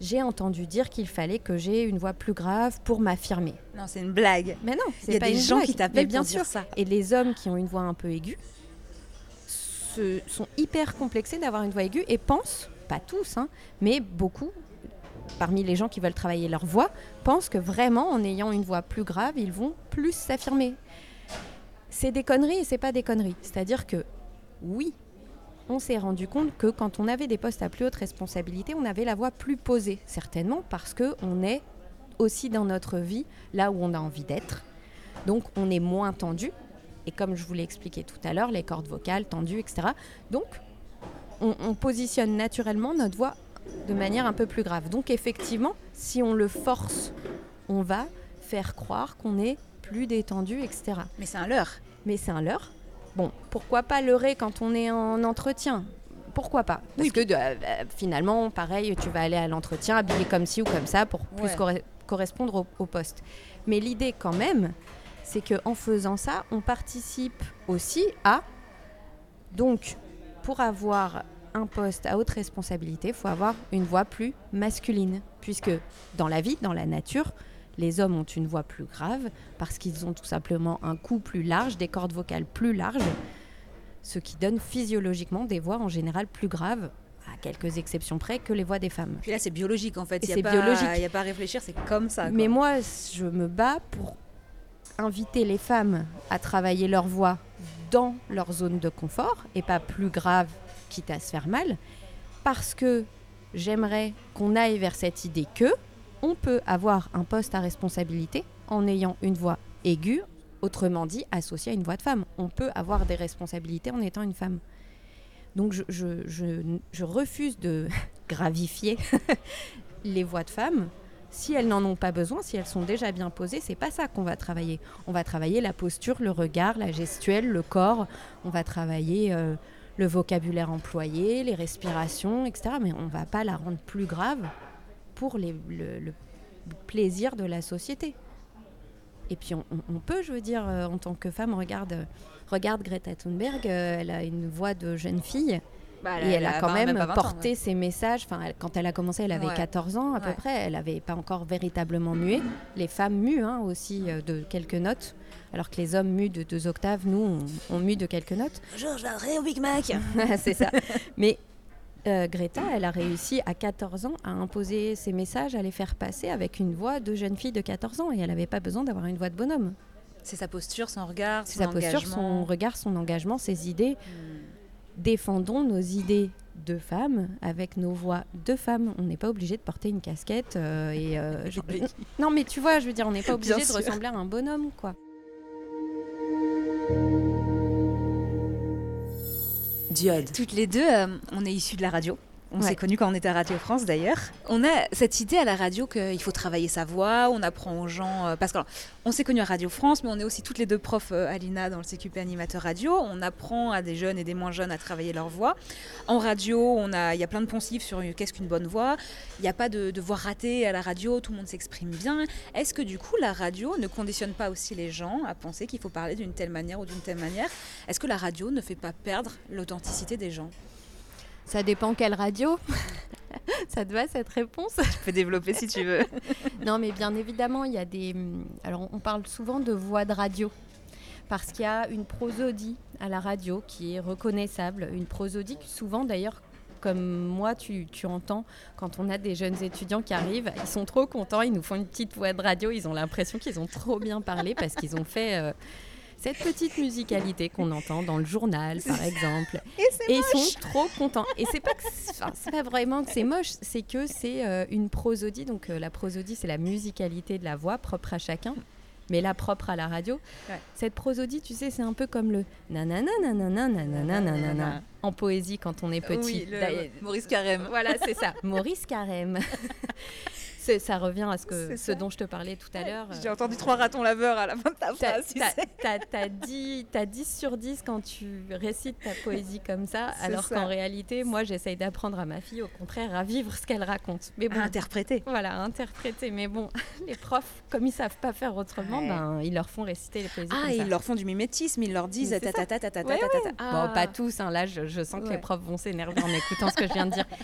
Speaker 4: j'ai entendu dire qu'il fallait que j'ai une voix plus grave pour m'affirmer.
Speaker 3: Non, c'est une blague.
Speaker 4: Mais non,
Speaker 3: Il y
Speaker 4: c'est
Speaker 3: a
Speaker 4: pas
Speaker 3: des
Speaker 4: une
Speaker 3: gens
Speaker 4: blague.
Speaker 3: qui
Speaker 4: Mais
Speaker 3: t'appellent
Speaker 4: bien
Speaker 3: pour
Speaker 4: sûr.
Speaker 3: dire ça.
Speaker 4: Et les hommes qui ont une voix un peu aiguë se- sont hyper complexés d'avoir une voix aiguë et pensent, pas tous, hein, mais beaucoup, parmi les gens qui veulent travailler leur voix, pensent que vraiment, en ayant une voix plus grave, ils vont plus s'affirmer. C'est des conneries et c'est pas des conneries. C'est-à-dire que, oui, on s'est rendu compte que quand on avait des postes à plus haute responsabilité, on avait la voix plus posée, certainement parce que on est aussi dans notre vie là où on a envie d'être. Donc on est moins tendu. Et comme je vous l'ai expliqué tout à l'heure, les cordes vocales tendues, etc. Donc on, on positionne naturellement notre voix de manière un peu plus grave. Donc effectivement, si on le force, on va faire croire qu'on est plus détendu, etc.
Speaker 3: Mais c'est un leurre.
Speaker 4: Mais c'est un leurre. Bon, pourquoi pas leurrer quand on est en entretien? Pourquoi pas? Parce
Speaker 3: Oui,
Speaker 4: que euh, euh, finalement, pareil, tu vas aller à l'entretien habillé comme ci ou comme ça pour plus
Speaker 3: Ouais.
Speaker 4: correspondre au, au poste. Mais l'idée quand même, c'est qu'en faisant ça, on participe aussi à... Donc, pour avoir un poste à haute responsabilité, il faut avoir une voix plus masculine. Puisque dans la vie, dans la nature, les hommes ont une voix plus grave parce qu'ils ont tout simplement un cou plus large, des cordes vocales plus larges, ce qui donne physiologiquement des voix en général plus graves, à quelques exceptions près, que les voix des femmes.
Speaker 3: Puis là, c'est biologique en fait. Il a
Speaker 4: c'est biologique.
Speaker 3: Il n'y a pas à réfléchir, c'est comme ça.
Speaker 4: Mais moi, je me bats pour inviter les femmes à travailler leur voix dans leur zone de confort et pas plus grave, quitte à se faire mal, parce que j'aimerais qu'on aille vers cette idée que on peut avoir un poste à responsabilité en ayant une voix aiguë, autrement dit associée à une voix de femme. On peut avoir des responsabilités en étant une femme. Donc je, refuse de gravifier les voix de femmes si elles n'en ont pas besoin, si elles sont déjà bien posées, c'est pas ça qu'on va travailler. On va travailler la posture, le regard, la gestuelle, le corps. On va travailler euh, le vocabulaire employé, les respirations, etc. Mais on va pas la rendre plus grave pour les- le, le plaisir de la société. Et puis on, peut, je veux dire, euh, en tant que femme, regarde, regarde Greta Thunberg, euh, elle a une voix de jeune fille.
Speaker 3: Bah,
Speaker 4: Et elle a quand même
Speaker 3: pas 20 ans,
Speaker 4: porté ses messages. Enfin, elle- quand elle a commencé, elle avait
Speaker 3: Ouais.
Speaker 4: 14 ans à peu
Speaker 3: Ouais.
Speaker 4: près. Elle n'avait pas encore véritablement mué. Les femmes muent hein, aussi euh, de quelques notes, alors que les hommes muent de deux octaves. Nous, on, on mue de quelques notes.
Speaker 3: Bonjour, je au Big Mac.
Speaker 4: C'est ça. Mais euh, Greta, elle a réussi à 14 ans à imposer ses messages, à les faire passer avec une voix de jeune fille de 14 ans. Et elle n'avait pas besoin d'avoir une voix de bonhomme.
Speaker 3: C'est sa posture, son regard, son
Speaker 4: sa posture, son
Speaker 3: engagement.
Speaker 4: regard, son engagement, ses idées.
Speaker 3: Hmm.
Speaker 4: défendons nos idées de femmes avec nos voix de femmes. On n'est pas obligé de porter une casquette euh, et euh, non mais tu vois, je veux dire, on n'est pas obligé de ressembler à un bonhomme quoi.
Speaker 3: Diode. Toutes les deux, euh, on est issues de la radio. On s'est connus quand on était à Radio France d'ailleurs. On a cette idée à la radio qu'il faut travailler sa voix, on apprend aux gens. Euh, parce qu'on s'est connus à Radio France, mais on est aussi toutes les deux profs euh, Alina dans le CQP animateur radio. On apprend à des jeunes et des moins jeunes à travailler leur voix. En radio, a, il y a plein de poncifs sur qu'est-ce qu'une bonne voix. Il n'y a pas de, de voix ratée à la radio, tout le monde s'exprime bien. Est-ce que du coup la radio ne conditionne pas aussi les gens à penser qu'il faut parler d'une telle manière ou d'une telle manière? Est-ce que la radio ne fait pas perdre l'authenticité des gens?
Speaker 4: Ça dépend quelle radio. ça te va cette réponse?
Speaker 3: Tu peux développer si tu veux.
Speaker 4: non, mais bien évidemment, il y a des. Alors, on parle souvent de voix de radio parce qu'il y a une prosodie à la radio qui est reconnaissable, une prosodie qui souvent d'ailleurs comme moi, tu, tu, entends quand on a des jeunes étudiants qui arrivent, ils sont trop contents, ils nous font une petite voix de radio, ils ont l'impression qu'ils ont trop bien parlé parce qu'ils ont fait euh, cette petite musicalité qu'on entend dans le journal, par exemple.
Speaker 3: Et,
Speaker 4: ils sont trop contents. Et c'est pas pas vraiment que c'est moche, c'est que c'est euh, une prosodie. Donc euh, la prosodie, c'est la musicalité de la voix propre à chacun. Mais la propre à la radio. Cette prosodie, tu sais, c'est un peu comme le nanana nanana nanana nanana en poésie quand on est petit.
Speaker 3: Oui, Maurice Carême.
Speaker 4: Voilà, c'est ça. Maurice Carême. Ça revient à ce, que, ce dont je te parlais tout à l'heure.
Speaker 3: J'ai entendu trois ratons laveurs à la fin de ta phrase.
Speaker 4: T'as 10, 10 sur 10 quand tu récites ta poésie comme ça, alors qu'en réalité, moi, j'essaye d'apprendre à ma fille, au contraire, à vivre ce qu'elle raconte.
Speaker 3: Mais bon, à interpréter.
Speaker 4: Voilà, interpréter. Mais bon, les profs, comme ils savent pas faire autrement, ben, ils leur font réciter les poésies.
Speaker 3: Ah, ils leur font du mimétisme, ils leur disent ta ta ta ta ta ta
Speaker 4: Bon, pas tous. Hein, là, je, sens que les profs vont s'énerver en écoutant ce que je viens de dire.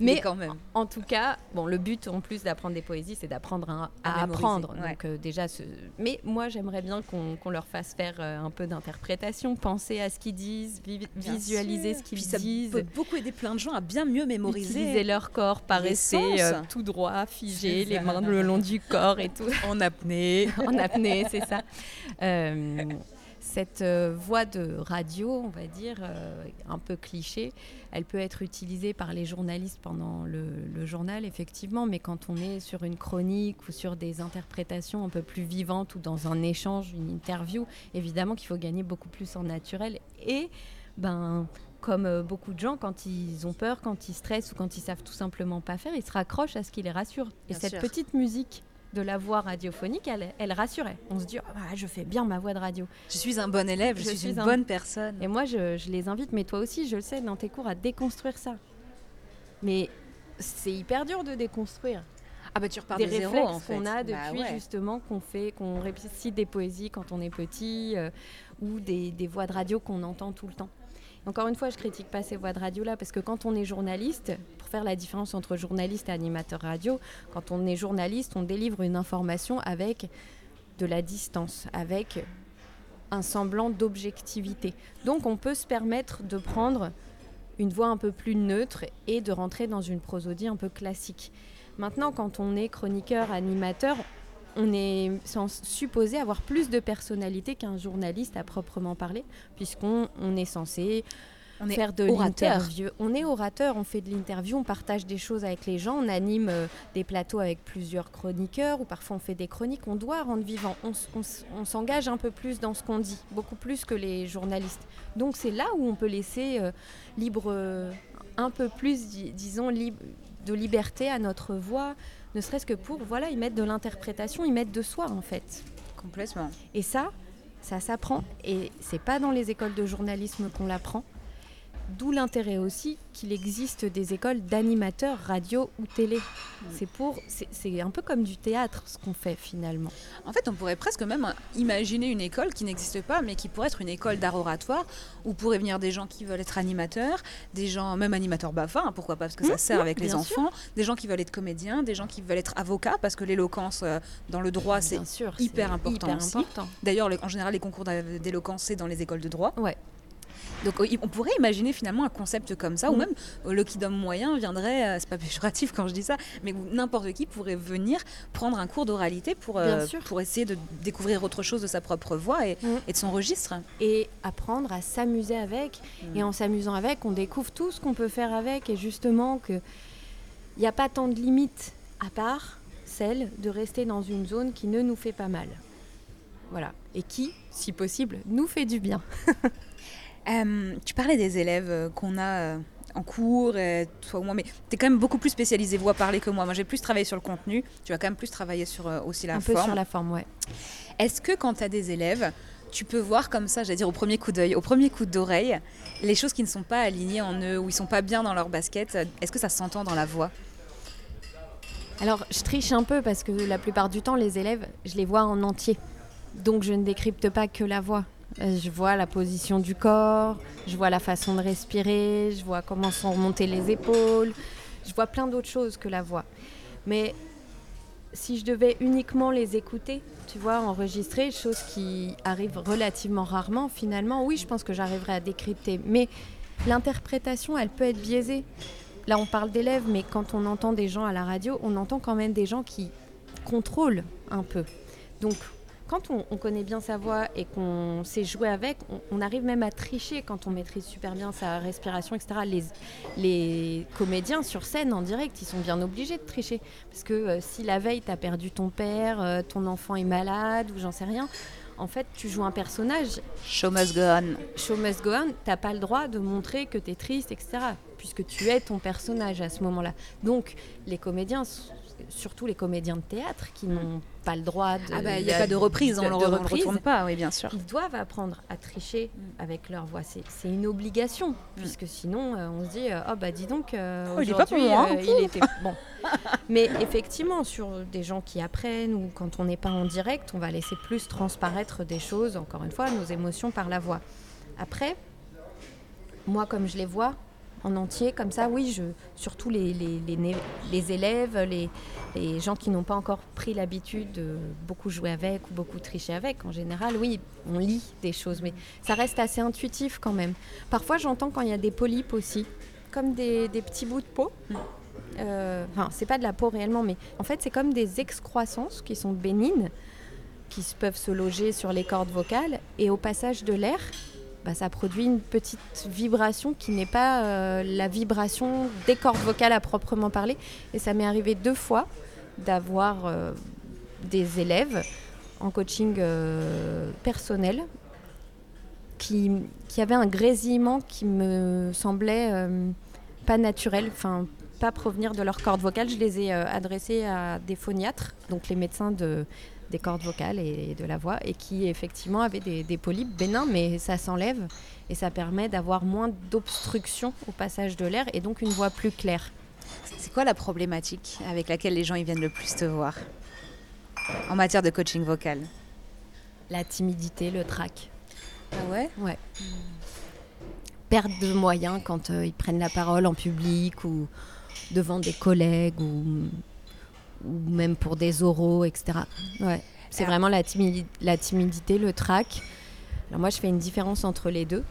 Speaker 4: Mais, quand même. En, tout cas, bon, le but en plus d'apprendre des poésies, c'est d'apprendre à, apprendre. Donc euh, déjà, ce... mais moi j'aimerais bien qu'on leur fasse faire euh, un peu d'interprétation, penser à ce qu'ils disent, visualiser ce qu'ils disent.
Speaker 3: Ça peut beaucoup aider plein de gens à bien mieux mémoriser.
Speaker 4: Utiliser leur corps, pas rester euh, tout droit, figé, les mains le long du corps et tout.
Speaker 3: en apnée.
Speaker 4: en apnée, c'est ça cette euh, voix de radio, on va dire, euh, un peu cliché, elle peut être utilisée par les journalistes pendant le, journal, effectivement, mais quand on est sur une chronique ou sur des interprétations un peu plus vivantes ou dans un échange, une interview, évidemment qu'il faut gagner beaucoup plus en naturel. Et, ben, comme euh, beaucoup de gens, quand ils ont peur, quand ils stressent ou quand ils savent tout simplement pas faire, ils se raccrochent à ce qui les rassure. Et cette petite musique de la voix radiophonique, elle, elle rassurait. On se dit, oh, je fais bien ma voix de radio.
Speaker 3: Je suis un bon élève, je, suis, une bonne personne.
Speaker 4: Et moi, je, les invite, mais toi aussi, je le sais, dans tes cours, à déconstruire ça. Mais c'est hyper dur de déconstruire.
Speaker 3: Ah bah tu repars
Speaker 4: des
Speaker 3: de
Speaker 4: réflexes
Speaker 3: zéro, en fait.
Speaker 4: qu'on a bah depuis justement qu'on fait, qu'on récite des poésies quand on est petit euh, ou des, des voix de radio qu'on entend tout le temps. Encore une fois, je critique pas ces voix de radio-là parce que quand on est journaliste, pour faire la différence entre journaliste et animateur radio, quand on est journaliste, on délivre une information avec de la distance, avec un semblant d'objectivité. Donc on peut se permettre de prendre une voix un peu plus neutre et de rentrer dans une prosodie un peu classique. Maintenant, quand on est chroniqueur, animateur, on est supposé avoir plus de personnalité qu'un journaliste à proprement parler, puisqu'on on est censé faire de l'interview. On est orateur, on fait de l'interview, on partage des choses avec les gens, on anime euh, des plateaux avec plusieurs chroniqueurs, ou parfois on fait des chroniques. On doit rendre vivant, on, s'engage un peu plus dans ce qu'on dit, beaucoup plus que les journalistes. Donc c'est là où on peut laisser euh, libre, euh, un peu plus, disons, libre de liberté à notre voix, ne serait-ce que pour voilà, y mettre de l'interprétation, y mettre de soi en fait.
Speaker 3: Complètement.
Speaker 4: Et ça, ça s'apprend et c'est pas dans les écoles de journalisme qu'on l'apprend. D'où l'intérêt aussi qu'il existe des écoles d'animateurs radio ou télé. C'est pour, c'est un peu comme du théâtre ce qu'on fait finalement.
Speaker 3: En fait, on pourrait presque même imaginer une école qui n'existe pas, mais qui pourrait être une école d'art oratoire où pourraient venir des gens qui veulent être animateurs, des gens, même animateurs BAFA, hein, pourquoi pas, parce que ça mm, sert avec les enfants, des gens qui veulent être comédiens, des gens qui veulent être avocats, parce que l'éloquence euh, dans le droit, c'est hyper important. important. D'ailleurs, en général, les concours d'éloquence, c'est dans les écoles de droit.
Speaker 4: Ouais.
Speaker 3: Donc on pourrait imaginer finalement un concept comme ça, ou mm. même euh, le kidom moyen viendrait, euh, c'est pas péjoratif quand je dis ça, mais n'importe qui pourrait venir prendre un cours d'oralité pour, euh, pour essayer de découvrir autre chose de sa propre voix et, mm. de son registre.
Speaker 4: Et apprendre à s'amuser avec. Mm. Et en s'amusant avec, on découvre tout ce qu'on peut faire avec, et justement qu'il n'y a pas tant de limites à part celle de rester dans une zone qui ne nous fait pas mal. Voilà. Et qui, si possible, nous fait du bien.
Speaker 3: Euh, tu parlais des élèves euh, qu'on a euh, en cours, toi ou moi, mais tu es quand même beaucoup plus spécialisé voix parlée que moi. Moi, j'ai plus travaillé sur le contenu, tu vas quand même plus travailler sur aussi la forme.
Speaker 4: Un peu sur la forme, ouais.
Speaker 3: Est-ce que quand tu as des élèves, tu peux voir comme ça, j'allais dire au premier coup d'œil, au premier coup d'oreille, les choses qui ne sont pas alignées en eux, ou ils sont pas bien dans leur basket, est-ce que ça s'entend dans la voix?
Speaker 4: Alors, je triche un peu parce que la plupart du temps, les élèves, je les vois en entier. Donc, je ne décrypte pas que la voix. Euh, je vois la position du corps, je vois la façon de respirer, je vois comment sont remontées les épaules, je vois plein d'autres choses que la voix. Mais si je devais uniquement les écouter, tu vois, enregistrer, chose qui arrive relativement rarement finalement, oui, je pense que j'arriverai à décrypter. Mais l'interprétation, elle peut être biaisée. Là, on parle d'élèves, mais quand on entend des gens à la radio, on entend quand même des gens qui contrôlent un peu. Donc, quand on, connaît bien sa voix et qu'on sait jouer avec, on, arrive même à tricher quand on maîtrise super bien sa respiration, etc. Les, les comédiens sur scène en direct, ils sont bien obligés de tricher. Parce que euh, si la veille, tu as perdu ton père, euh, ton enfant est malade ou j'en sais rien, en fait, tu joues un personnage.
Speaker 3: Show must go on.
Speaker 4: Show must go on, t'as pas le droit de montrer que tu es triste, etc. Puisque tu es ton personnage à ce moment-là. Donc, les comédiens surtout les comédiens de théâtre qui n'ont pas le droit de.
Speaker 3: Ah bah, il n'y a, pas de reprise, on ne le retourne pas, oui, bien sûr.
Speaker 4: Ils doivent apprendre à tricher mm. avec leur voix. C'est une obligation, mm. puisque sinon, euh, on se dit, euh, oh bah dis donc, euh, oh, aujourd'hui, il, était bon. Mais effectivement, sur des gens qui apprennent ou quand on n'est pas en direct, on va laisser plus transparaître des choses, encore une fois, nos émotions par la voix. Après, moi, comme je les vois, en entier, comme ça, oui, je, surtout les, les, les, élèves, les, les, gens qui n'ont pas encore pris l'habitude de beaucoup jouer avec ou beaucoup tricher avec. En général, oui, on lit des choses, mais ça reste assez intuitif quand même. Parfois, j'entends quand il y a des polypes aussi, comme des, des petits bouts de peau. Euh, enfin, c'est pas de la peau réellement, mais en fait, c'est comme des excroissances qui sont bénignes, qui peuvent se loger sur les cordes vocales, et au passage de l'air, bah, ça produit une petite vibration qui n'est pas euh, la vibration des cordes vocales à proprement parler. Et ça m'est arrivé deux fois d'avoir euh, des élèves en coaching euh, personnel qui, qui, avaient un grésillement qui me semblait pas naturel, enfin pas provenir de leur corde vocale. Je les ai adressés à des phoniatres, donc les médecins de des cordes vocales et, de la voix, et qui effectivement avait des, polypes bénins, mais ça s'enlève et ça permet d'avoir moins d'obstruction au passage de l'air et donc une voix plus claire.
Speaker 3: C'est quoi la problématique avec laquelle les gens ils viennent le plus te voir en matière de coaching vocal?
Speaker 4: La timidité, le trac.
Speaker 3: Ah ouais?
Speaker 4: Ouais. Perte de moyens quand euh, ils prennent la parole en public ou devant des collègues ou ou même pour des oraux, etc. Ouais. C'est vraiment la, la timidité, le trac. Alors moi, je fais une différence entre les deux.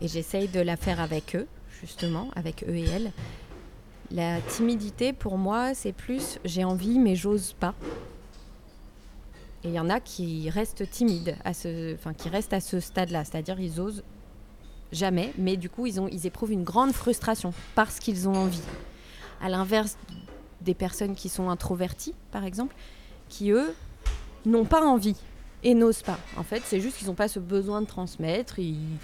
Speaker 4: Et j'essaye de la faire avec eux, justement, avec eux et elles. La timidité, pour moi, c'est plus j'ai envie, mais j'ose pas. Et il y en a qui restent timides, à ce, enfin, qui restent à ce stade-là. C'est-à-dire, ils osent jamais, mais du coup, ils, ont, ils éprouvent une grande frustration parce qu'ils ont envie. À l'inverse des personnes qui sont introverties, par exemple, qui, eux, n'ont pas envie et n'osent pas. En fait, c'est juste qu'ils n'ont pas ce besoin de transmettre. Ils,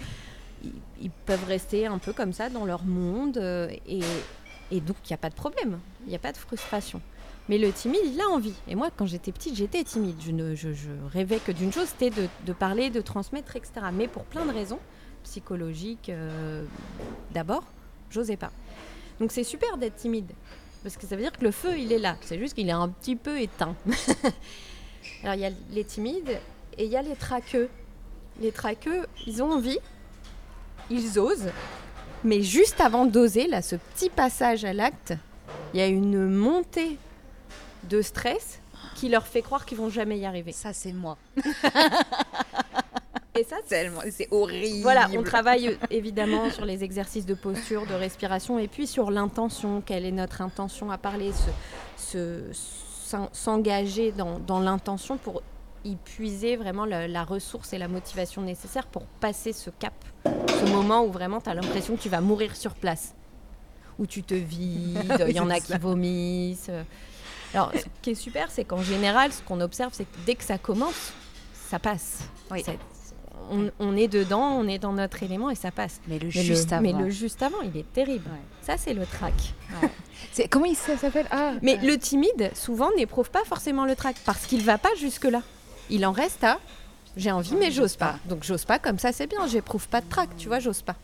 Speaker 4: peuvent rester un peu comme ça dans leur monde. Euh, et, donc, il n'y a pas de problème. Il n'y a pas de frustration. Mais le timide, il a envie. Et moi, quand j'étais petite, j'étais timide. Je, ne, rêvais que d'une chose, c'était de, de, parler, de transmettre, etc. Mais pour plein de raisons, psychologiques euh, d'abord, j'osais pas. Donc c'est super d'être timide. Parce que ça veut dire que le feu, il est là. C'est juste qu'il est un petit peu éteint. Alors, il y a les timides et il y a les traqueux. Les traqueux, ils ont envie, ils osent, mais juste avant d'oser, là, ce petit passage à l'acte, il y a une montée de stress qui leur fait croire qu'ils vont jamais y arriver.
Speaker 3: Ça, c'est moi.
Speaker 4: Et ça,
Speaker 3: c'est horrible.
Speaker 4: Voilà, on travaille euh, évidemment sur les exercices de posture, de respiration, et puis sur l'intention. Quelle est notre intention à parler, s'engager dans, dans l'intention pour y puiser vraiment la, ressource et la motivation nécessaire pour passer ce cap, ce moment où vraiment tu as l'impression que tu vas mourir sur place, où tu te vides, il y en a qui vomissent. Alors, ce qui est super, c'est qu'en général, ce qu'on observe, c'est que dès que ça commence, ça passe. Oui on, on est dedans, on est dans notre élément et ça passe.
Speaker 3: Mais le
Speaker 4: Mais
Speaker 3: juste
Speaker 4: le,
Speaker 3: avant.
Speaker 4: mais le juste avant, il est terrible.
Speaker 3: Ouais.
Speaker 4: Ça, c'est le trac.
Speaker 3: C'est- Comment il s'appelle? Ah,
Speaker 4: Mais le timide, souvent, n'éprouve pas forcément le trac parce qu'il va pas jusque-là. Il en reste à j'ai envie, mais j'ose pas. Donc j'ose pas, comme ça, c'est bien. J'éprouve pas de trac, tu vois, j'ose pas.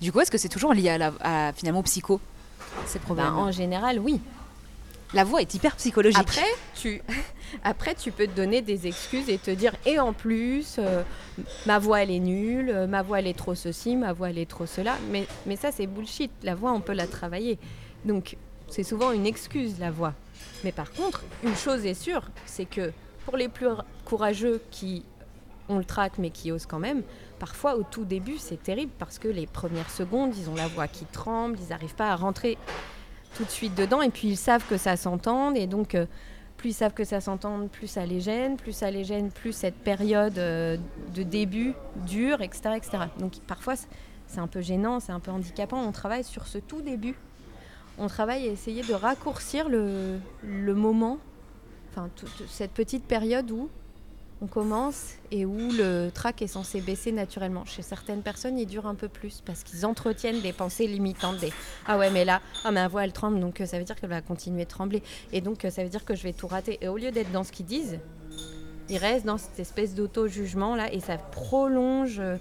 Speaker 3: Du coup, est-ce que c'est toujours lié à, la, à, finalement au psycho? Ces problèmes
Speaker 4: en général, oui.
Speaker 3: La voix est hyper psychologique.
Speaker 4: Après tu, après, tu peux te donner des excuses et te dire et en plus, euh, ma voix elle est nulle, euh, ma voix elle est trop ceci, ma voix elle est trop cela. Mais, mais ça, c'est bullshit. La voix, on peut la travailler. Donc, c'est souvent une excuse, la voix. Mais par contre, une chose est sûre, c'est que pour les plus courageux qui ont le trac mais qui osent quand même, parfois au tout début, c'est terrible parce que les premières secondes, ils ont la voix qui tremble, ils n'arrivent pas à rentrer tout de suite dedans et puis ils savent que ça s'entende et donc euh, plus ils savent que ça s'entende, plus ça les gêne, plus ça les gêne, plus cette période euh, de début dure, etc., etc. Donc parfois c'est un peu gênant, c'est un peu handicapant. On travaille sur ce tout début. On travaille à essayer de raccourcir le, le moment, enfin toute cette petite période où on commence et où le trac est censé baisser naturellement. Chez certaines personnes, il dure un peu plus parce qu'ils entretiennent des pensées limitantes. Des ah ouais, mais là, ah, ma voix elle tremble, donc euh, ça veut dire qu'elle va continuer de trembler. Et donc euh, ça veut dire que je vais tout rater. Et au lieu d'être dans ce qu'ils disent, ils restent dans cette espèce d'auto-jugement là et ça prolonge euh,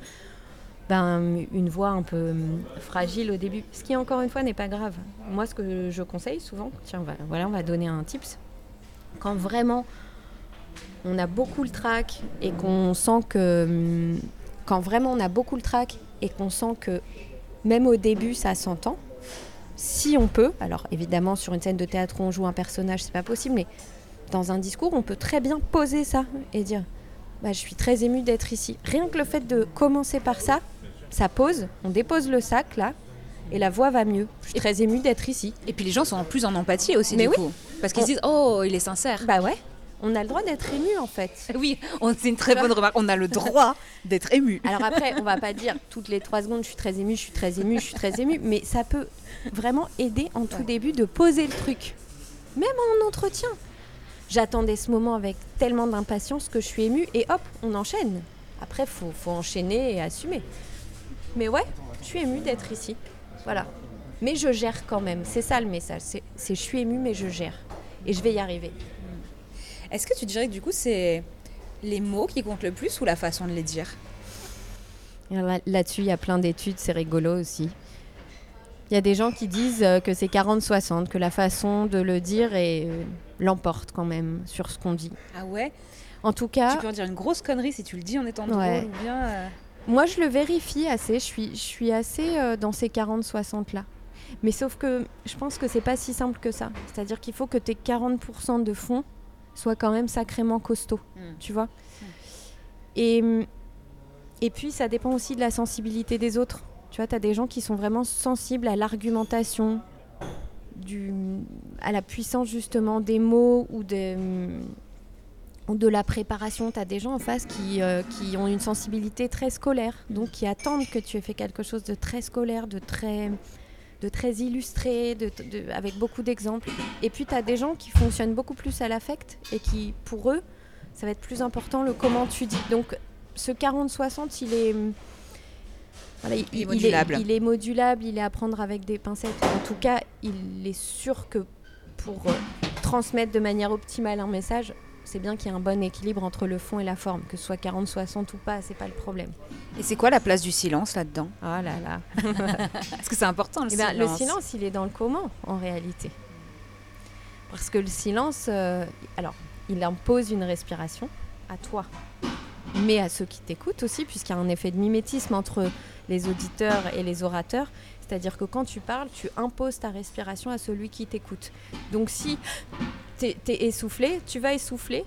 Speaker 4: ben, une voix un peu fragile au début. Ce qui, encore une fois, n'est pas grave. Moi, ce que je conseille souvent, tiens, va- voilà, on va donner un tips. Quand vraiment on a beaucoup le trac et qu'on sent que. hum, Quand vraiment on a beaucoup le trac et qu'on sent que même au début ça s'entend, si on peut, alors évidemment sur une scène de théâtre où on joue un personnage, c'est pas possible, mais dans un discours, on peut très bien poser ça et dire bah, Je suis très émue d'être ici. Rien que le fait de commencer par ça, ça pose, on dépose le sac là, et la voix va mieux. Je suis très émue d'être ici.
Speaker 3: Et puis les gens sont en plus en empathie aussi,
Speaker 4: Mais
Speaker 3: du
Speaker 4: oui.
Speaker 3: coup. Parce qu'ils
Speaker 4: On-
Speaker 3: disent Oh, il est sincère.
Speaker 4: Bah ouais, on a le droit d'être ému en fait.
Speaker 3: Oui, c'est une très bonne remarque. On a le droit d'être ému.
Speaker 4: Alors après, on va pas dire toutes les trois secondes, je suis très émue, je suis très émue, je suis très émue, mais ça peut vraiment aider en tout
Speaker 3: Ouais.
Speaker 4: début de poser le truc, même en entretien. J'attendais ce moment avec tellement d'impatience que je suis émue et hop, on enchaîne. Après, faut, faut enchaîner et assumer. Mais ouais, je suis émue d'être ici. Voilà. Mais je gère quand même. C'est ça le message. C'est je suis émue, mais je gère. Et je vais y arriver.
Speaker 3: Est-ce que tu dirais que du coup, c'est les mots qui comptent le plus ou la façon de les dire?
Speaker 4: Là-dessus, il y a plein d'études, c'est rigolo aussi. Il y a des gens qui disent euh, que c'est 40-60, que la façon de le dire est, euh, l'emporte quand même sur ce qu'on dit.
Speaker 3: Ah ouais?
Speaker 4: En tout cas,
Speaker 3: Tu peux en dire une grosse connerie si tu le dis en étant drôle
Speaker 4: Ouais.
Speaker 3: ou bien. euh,
Speaker 4: moi je le vérifie assez, je suis, je suis assez euh, dans ces 40-60 là. Mais sauf que je pense que c'est pas si simple que ça. C'est-à-dire qu'il faut que tes 40% de fond soient quand même sacrément costauds.
Speaker 3: Hmm.
Speaker 4: tu vois. Et, et puis, ça dépend aussi de la sensibilité des autres. Tu vois, tu as des gens qui sont vraiment sensibles à l'argumentation, du, à la puissance justement des mots ou, des, ou de la préparation. Tu as des gens en face qui, euh, qui ont une sensibilité très scolaire, donc qui attendent que tu aies fait quelque chose de très scolaire, de très, de très illustré, de, de- avec beaucoup d'exemples. Et puis, tu as des gens qui fonctionnent beaucoup plus à l'affect et qui, pour eux, ça va être plus important le comment tu dis. Donc, ce 40-60, il est. Voilà, il,
Speaker 3: Il est
Speaker 4: il
Speaker 3: modulable.
Speaker 4: il est modulable, il est à prendre avec des pincettes. En tout cas, il est sûr que pour euh, transmettre de manière optimale un message, c'est bien qu'il y ait un bon équilibre entre le fond et la forme. Que ce soit 40-60 ou pas, c'est pas le problème.
Speaker 3: Et c'est quoi la place du silence là-dedans?
Speaker 4: Ah là là.
Speaker 3: Parce que c'est important le
Speaker 4: Eh ben,
Speaker 3: silence.
Speaker 4: le silence, il est dans le comment, en réalité. Parce que le silence, euh, alors, il impose une respiration à toi, mais à ceux qui t'écoutent aussi, puisqu'il y a un effet de mimétisme entre les auditeurs et les orateurs. C'est-à-dire que quand tu parles, tu imposes ta respiration à celui qui t'écoute. Donc si tu es, essoufflé, tu vas essouffler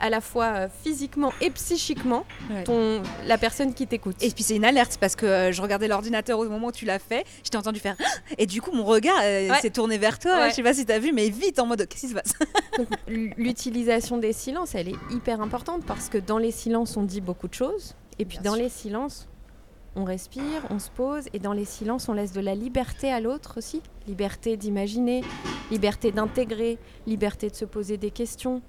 Speaker 4: à la fois euh, physiquement et psychiquement
Speaker 3: Ouais.
Speaker 4: ton, la personne qui t'écoute.
Speaker 3: Et puis c'est une alerte parce que euh, je regardais l'ordinateur au moment où tu l'as fait, je t'ai entendu faire et du coup mon regard euh,
Speaker 4: Ouais.
Speaker 3: s'est tourné vers toi,
Speaker 4: Ouais.
Speaker 3: je sais pas si t'as vu mais vite en mode qu'est-ce qui se passe?
Speaker 4: L'utilisation des silences, elle est hyper importante parce que dans les silences, on dit beaucoup de choses. Et puis
Speaker 3: Bien
Speaker 4: dans
Speaker 3: sûr.
Speaker 4: les silences, on respire, on se pose. Et dans les silences, on laisse de la liberté à l'autre aussi. Liberté d'imaginer, liberté d'intégrer, liberté de se poser des questions.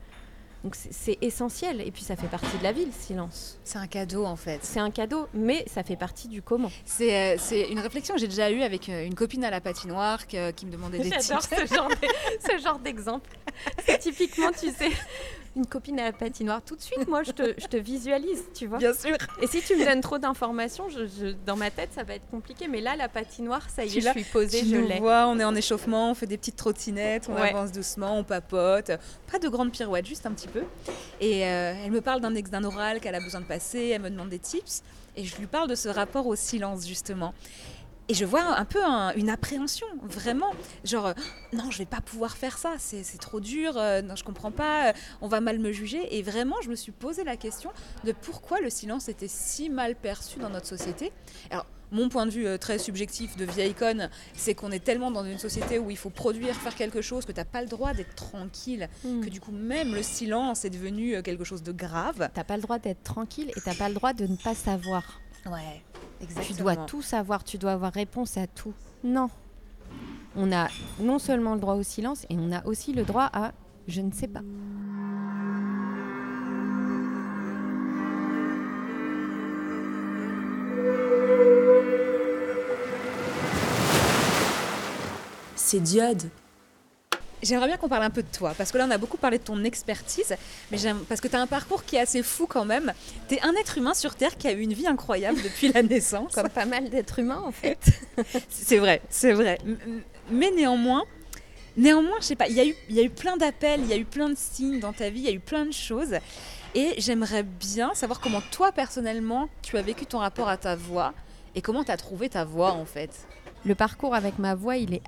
Speaker 4: Donc c'est- essentiel. Et puis ça fait partie de la vie, le silence.
Speaker 3: C'est un cadeau en fait.
Speaker 4: C'est un cadeau, mais ça fait partie du comment.
Speaker 3: C'est euh, c'est une réflexion que j'ai déjà eue avec euh, une copine à la patinoire que- qui me demandait des
Speaker 4: J'adore
Speaker 3: tips.
Speaker 4: ce genre de- ce genre d'exemple. C'est typiquement, tu sais, une copine à la patinoire. Tout de suite, moi, je te, je te visualise, tu vois.
Speaker 3: Bien sûr.
Speaker 4: Et si tu me donnes trop d'informations, je- je- dans ma tête, ça va être compliqué. Mais là, la patinoire, ça y est, je suis posée, je l'ai.
Speaker 3: vois, on est en échauffement, on fait des petites trottinettes, on
Speaker 4: Ouais.
Speaker 3: avance doucement, on papote. Pas de grandes pirouettes, juste un petit peu. Et euh, elle me parle d'un ex d'un oral qu'elle a besoin de passer, elle me demande des tips. Et je lui parle de ce rapport au silence, justement. Et je vois un peu un- une appréhension, vraiment. Genre, euh, non, je vais pas pouvoir faire ça, c'est trop dur, euh, non, je comprends pas, euh, on va mal me juger. Et vraiment, je me suis posé la question de pourquoi le silence était si mal perçu dans notre société. Alors, mon point de vue euh, très subjectif de vieille conne, c'est qu'on est tellement dans une société où il faut produire, faire quelque chose, que t'as pas le droit d'être tranquille,
Speaker 4: Hmm.
Speaker 3: que du coup, même le silence est devenu quelque chose de grave.
Speaker 4: T'as pas le droit d'être tranquille et t'as pas le droit de ne pas savoir.
Speaker 3: Ouais,
Speaker 4: Tu dois tout savoir, tu dois avoir réponse à tout. Non. On a non seulement le droit au silence, et on a aussi le droit à je ne sais pas.
Speaker 1: C'est diode.
Speaker 3: J'aimerais bien qu'on parle un peu de toi, parce que là on a beaucoup parlé de ton expertise, mais parce que tu as un parcours qui est assez fou quand même. Tu es un être humain sur Terre qui a eu une vie incroyable depuis la naissance.
Speaker 4: Comme pas mal d'êtres humains en fait.
Speaker 3: C'est vrai, c'est vrai. Mais néanmoins, néanmoins, je sais pas, il y, a eu- il y a eu plein d'appels, il y a eu plein de signes dans ta vie, il y a eu plein de choses. Et j'aimerais bien savoir comment toi personnellement tu as vécu ton rapport à ta voix et comment tu as trouvé ta voix en fait.
Speaker 4: Le parcours avec ma voix, il est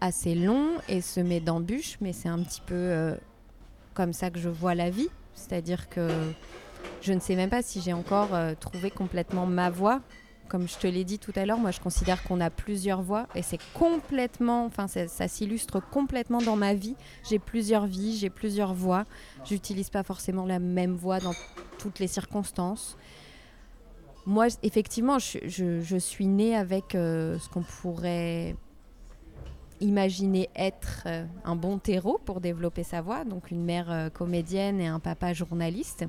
Speaker 4: assez long et semé d'embûches, mais c'est un petit peu euh, comme ça que je vois la vie. C'est-à-dire que je ne sais même pas si j'ai encore euh, trouvé complètement ma voix. Comme je te l'ai dit tout à l'heure, moi je considère qu'on a plusieurs voix et c'est complètement, enfin ça, s'illustre complètement dans ma vie. J'ai plusieurs vies, j'ai plusieurs voix. J'utilise pas forcément la même voix dans toutes les circonstances. Moi, effectivement, je suis née avec euh, ce qu'on pourrait imaginer être euh, un bon terreau pour développer sa voix, donc une mère euh, comédienne et un papa journaliste.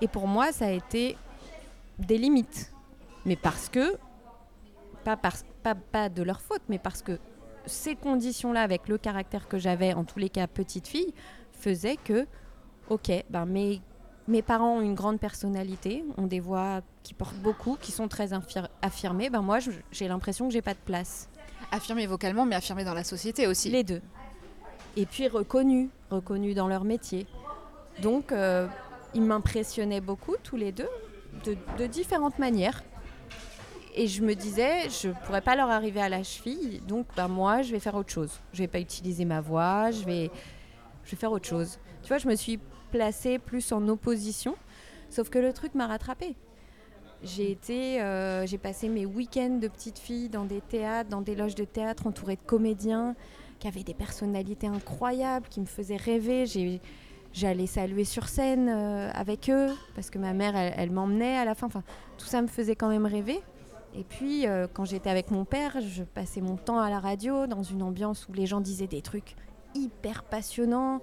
Speaker 4: Et pour moi, ça a été des limites. Mais parce que, pas, pas, pas de leur faute, mais parce que ces conditions-là, avec le caractère que j'avais, en tous les cas petite fille, faisaient que, ok, ben mes, mes parents ont une grande personnalité, ont des voix qui portent beaucoup, qui sont très affirmées, ben moi j'ai l'impression que j'ai pas de place.
Speaker 3: Affirmé vocalement, mais affirmé dans la société aussi.
Speaker 4: Les deux. Et puis reconnus, reconnus dans leur métier. Donc, euh, ils m'impressionnaient beaucoup, tous les deux, de, différentes manières. Et je me disais, je pourrais pas leur arriver à la cheville, donc bah, moi, je vais faire autre chose. Je vais pas utiliser ma voix, je vais, je vais faire autre chose. Tu vois, je me suis placée plus en opposition, sauf que le truc m'a rattrapée. J'ai été, euh, j'ai passé mes week-ends de petite fille dans des théâtres, dans des loges de théâtre entourées de comédiens qui avaient des personnalités incroyables, qui me faisaient rêver. J'allais saluer sur scène euh, avec eux parce que ma mère, elle, elle m'emmenait à la fin. Enfin, tout ça me faisait quand même rêver. Et puis, euh, quand j'étais avec mon père, je passais mon temps à la radio dans une ambiance où les gens disaient des trucs hyper passionnants.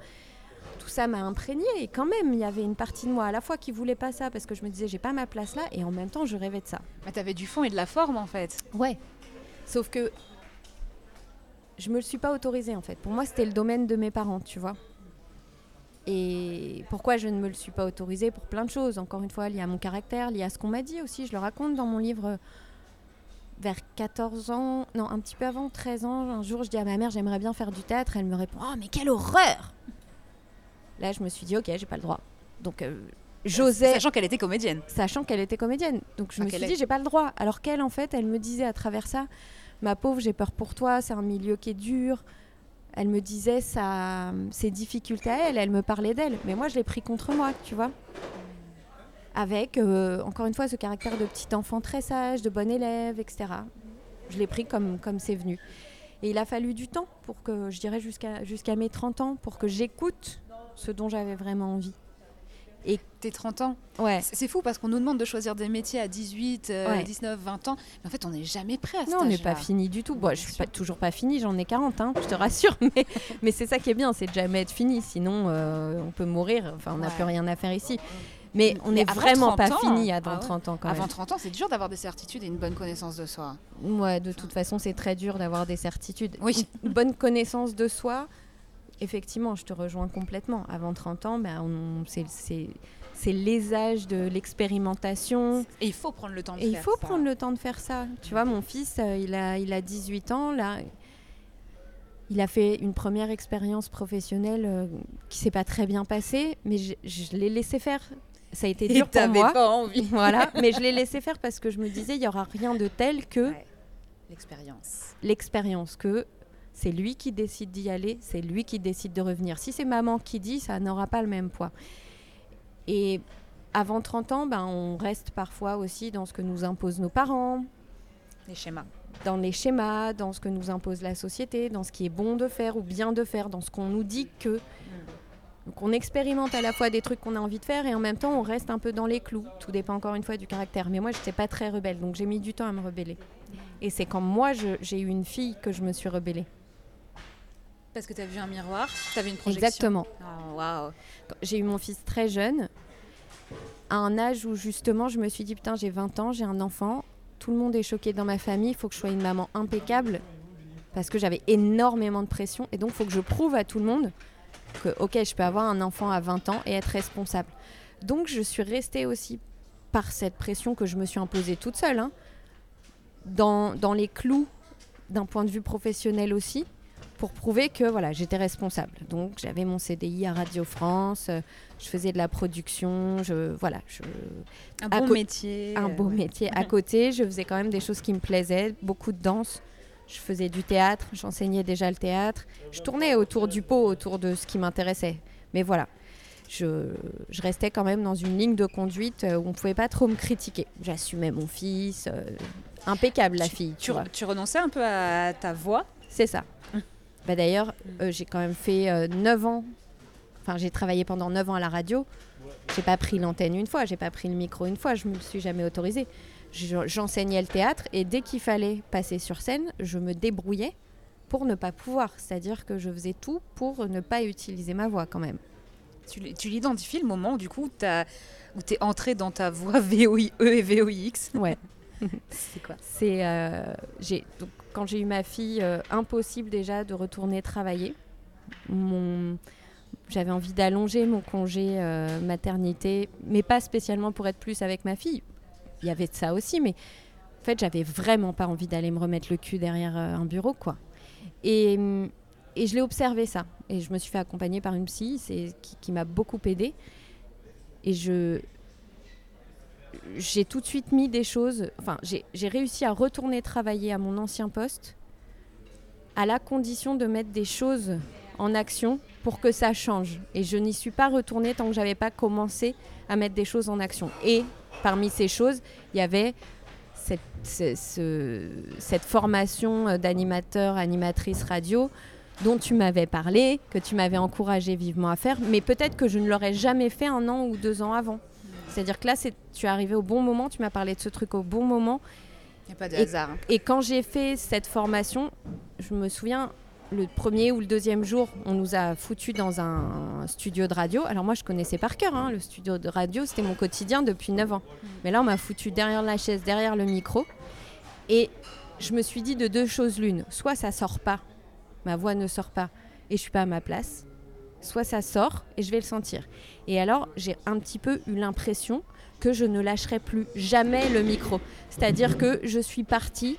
Speaker 4: Tout ça m'a imprégné et quand même, il y avait une partie de moi à la fois qui voulait pas ça parce que je me disais j'ai pas ma place là et en même temps je rêvais de ça.
Speaker 3: Mais t'avais du fond et de la forme en fait.
Speaker 4: Ouais. Sauf que je me le suis pas autorisé en fait. Pour moi, c'était le domaine de mes parents, tu vois. Et pourquoi je ne me le suis pas autorisé? Pour plein de choses. Encore une fois, lié à mon caractère, lié à ce qu'on m'a dit aussi. Je le raconte dans mon livre euh, vers 14 ans, non, un petit peu avant, 13 ans. Un jour, je dis à ma mère, j'aimerais bien faire du théâtre. Elle me répond, oh, mais quelle horreur Là, je me suis dit, ok, j'ai pas le droit. Donc, euh, j'osais
Speaker 3: Sachant qu'elle était comédienne.
Speaker 4: sachant qu'elle était comédienne. Donc je
Speaker 3: Enfin,
Speaker 4: me suis
Speaker 3: est.
Speaker 4: dit, j'ai pas le droit. Alors qu'elle, en fait, elle me disait à travers ça, ma pauvre, j'ai peur pour toi, c'est un milieu qui est dur. Elle me disait ça, ses difficultés à elle, elle me parlait d'elle. Mais moi, je l'ai pris contre moi, tu vois. Avec, euh, encore une fois, ce caractère de petit enfant très sage, de bon élève, etc. Je l'ai pris comme comme c'est venu. Et il a fallu du temps pour que, je dirais jusqu'à jusqu'à mes 30 ans, pour que j'écoute ce dont j'avais vraiment envie.
Speaker 3: Et t'es 30 ans.
Speaker 4: Ouais.
Speaker 3: C'est fou parce qu'on nous demande de choisir des métiers à 18, euh,
Speaker 4: Ouais.
Speaker 3: 19, 20 ans. Mais en fait, on n'est jamais prêt à cet
Speaker 4: Non, on n'est pas fini du tout. Bon, je suis pas, toujours pas fini, j'en ai 40, hein, je te rassure. Mais, mais c'est ça qui est bien, c'est de jamais être fini. Sinon, euh, on peut mourir. Enfin, on n'a
Speaker 3: Ouais.
Speaker 4: plus rien à faire ici. Mais on n'est vraiment
Speaker 3: 30
Speaker 4: pas
Speaker 3: ans,
Speaker 4: fini
Speaker 3: ah
Speaker 4: avant
Speaker 3: ouais.
Speaker 4: 30 ans quand
Speaker 3: Avant
Speaker 4: même.
Speaker 3: 30 ans, c'est dur d'avoir des certitudes et une bonne connaissance de soi.
Speaker 4: Ouais, de toute façon, c'est très dur d'avoir des certitudes.
Speaker 3: Oui.
Speaker 4: Une bonne connaissance de soi, effectivement, je te rejoins complètement. Avant 30 ans, ben, c'est- les âges de l'expérimentation.
Speaker 3: Et il faut prendre le temps de
Speaker 4: Et il
Speaker 3: faire
Speaker 4: faut
Speaker 3: ça.
Speaker 4: prendre le temps de faire ça. Tu vois, mon fils, euh, il, a, il a 18 ans, là. Il a fait une première expérience professionnelle euh, qui s'est pas très bien passée, mais je, je l'ai laissé faire. Ça a été
Speaker 3: Et
Speaker 4: dur pour
Speaker 3: t'avais
Speaker 4: moi.
Speaker 3: pas envie.
Speaker 4: Voilà, mais je l'ai laissé faire parce que je me disais, il y aura rien de tel que
Speaker 3: Ouais. L'expérience.
Speaker 4: l'expérience, que c'est lui qui décide d'y aller, c'est lui qui décide de revenir. Si c'est maman qui dit, ça n'aura pas le même poids. Et avant 30 ans, ben, on reste parfois aussi dans ce que nous imposent nos parents,
Speaker 3: Les schémas.
Speaker 4: dans les schémas, dans ce que nous impose la société, dans ce qui est bon de faire ou bien de faire, dans ce qu'on nous dit que. Donc on expérimente à la fois des trucs qu'on a envie de faire et en même temps on reste un peu dans les clous. Tout dépend encore une fois du caractère. Mais moi je n'étais pas très rebelle, donc j'ai mis du temps à me rebeller. Et c'est quand moi j'ai eu une fille que je me suis rebellée.
Speaker 3: Parce que tu as vu un miroir, tu vu une projection.
Speaker 4: Exactement.
Speaker 3: Oh, waouh.
Speaker 4: Quand J'ai eu mon fils très jeune, à un âge où justement je me suis dit putain j'ai 20 ans, j'ai un enfant, tout le monde est choqué dans ma famille, il faut que je sois une maman impeccable parce que j'avais énormément de pression et donc il faut que je prouve à tout le monde que ok je peux avoir un enfant à 20 ans et être responsable. Donc je suis restée aussi par cette pression que je me suis imposée toute seule, hein, dans, dans les clous d'un point de vue professionnel aussi, pour prouver que voilà j'étais responsable. Donc j'avais mon CDI à Radio France, euh, je faisais de la production, je voilà, je,
Speaker 3: Un
Speaker 4: co-
Speaker 3: métier.
Speaker 4: un beau
Speaker 3: ouais.
Speaker 4: métier à côté. Je faisais quand même des choses qui me plaisaient, beaucoup de danse. Je faisais du théâtre, j'enseignais déjà le théâtre. Je tournais autour du pot, autour de ce qui m'intéressait. Mais voilà, je, je restais quand même dans une ligne de conduite euh, où on ne pouvait pas trop me critiquer. J'assumais mon fils, euh, impeccable la fille. Tu
Speaker 3: Tu,
Speaker 4: vois.
Speaker 3: tu renonçais un peu à ta voix?
Speaker 4: C'est ça. Bah D'ailleurs, euh, j'ai quand même fait euh, 9 ans. Enfin, j'ai travaillé pendant 9 ans à la radio. J'ai pas pris l'antenne une fois, j'ai pas pris le micro une fois, je me suis jamais autorisée. Je- J'enseignais le théâtre et dès qu'il fallait passer sur scène, je me débrouillais pour ne pas pouvoir. C'est-à-dire que je faisais tout pour ne pas utiliser ma voix quand même.
Speaker 3: Tu, l'identifies le moment du coup où tu es entré dans ta voix VOIE et VOIX.
Speaker 4: Ouais.
Speaker 3: C'est quoi?
Speaker 4: C'est euh, j'ai donc quand j'ai eu ma fille, euh, impossible déjà de retourner travailler. Mon j'avais envie d'allonger mon congé euh, maternité, mais pas spécialement pour être plus avec ma fille. Il y avait de ça aussi, mais en fait, j'avais vraiment pas envie d'aller me remettre le cul derrière euh, un bureau, quoi. Et, hum, et je l'ai observé ça. Et je me suis fait accompagner par une psy qui, qui m'a beaucoup aidée. Et je, j'ai tout de suite mis des choses. Enfin, j'ai réussi à retourner travailler à mon ancien poste à la condition de mettre des choses en action pour que ça change. Et je n'y suis pas retournée tant que j'avais pas commencé à mettre des choses en action. Et parmi ces choses, il y avait cette, ce- ce- cette formation euh, d'animateur, animatrice radio dont tu m'avais parlé, que tu m'avais encouragé vivement à faire, mais peut-être que je ne l'aurais jamais fait un an ou deux ans avant. C'est-à-dire que là, c'est- tu es arrivé au bon moment, tu m'as parlé de ce truc au bon moment.
Speaker 3: Il n'y a pas de
Speaker 4: Et-
Speaker 3: hasard. hein.
Speaker 4: Et quand j'ai fait cette formation, je me souviens, le premier ou le deuxième jour, on nous a foutus dans un studio de radio. Alors moi, je connaissais par cœur, hein, le studio de radio, c'était mon quotidien depuis 9 ans. Mais là, on m'a foutu derrière la chaise, derrière le micro. Et je me suis dit de deux choses l'une. Soit ça sort pas, ma voix ne sort pas, et je suis pas à ma place. Soit ça sort et je vais le sentir. Et alors, j'ai un petit peu eu l'impression que je ne lâcherai plus jamais le micro. C'est-à-dire que je suis partie,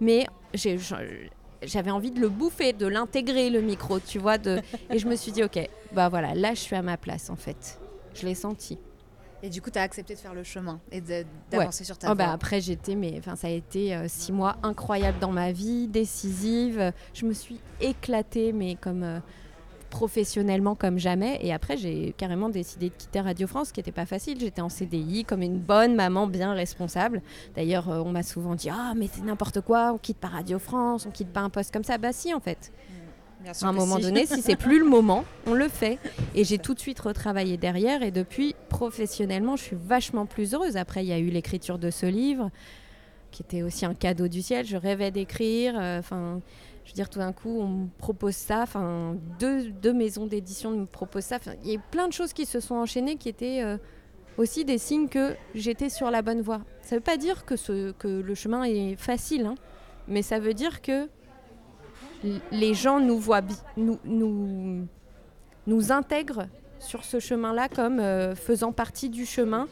Speaker 4: mais j'avais envie de le bouffer, de l'intégrer le micro, tu vois. De... Et je me suis dit, ok, bah voilà, là je suis à ma place en fait. Je l'ai senti.
Speaker 3: Et du coup, tu as accepté de faire le chemin et de- d'avancer sur ta
Speaker 4: Oh, bah,
Speaker 3: voie.
Speaker 4: après, j'étais, mais enfin, ça a été euh, six mois incroyables dans ma vie, décisive. Je me suis éclatée, mais comme euh, professionnellement comme jamais. Et après, j'ai carrément décidé de quitter Radio France, ce qui n'était pas facile. J'étais en CDI comme une bonne maman bien responsable. D'ailleurs, euh, on m'a souvent dit Ah, mais c'est n'importe quoi, on quitte pas Radio France, on quitte pas un poste comme ça. Bah, si, en fait. à un moment donné, si c'est plus le moment, on le fait. Et j'ai tout de suite retravaillé derrière. Et depuis, professionnellement, je suis vachement plus heureuse. Après, il y a eu l'écriture de ce livre, qui était aussi un cadeau du ciel. Je rêvais d'écrire. Euh, enfin. Je veux dire, tout d'un coup, on me propose ça. Enfin, deux, deux maisons d'édition me proposent ça. Il y a plein de choses qui se sont enchaînées qui étaient euh, aussi des signes que j'étais sur la bonne voie. Ça ne veut pas dire que, ce, que le chemin est facile, hein, mais ça veut dire que les gens nous voient, nous, nous, nous intègrent sur ce chemin-là comme euh, faisant partie du chemin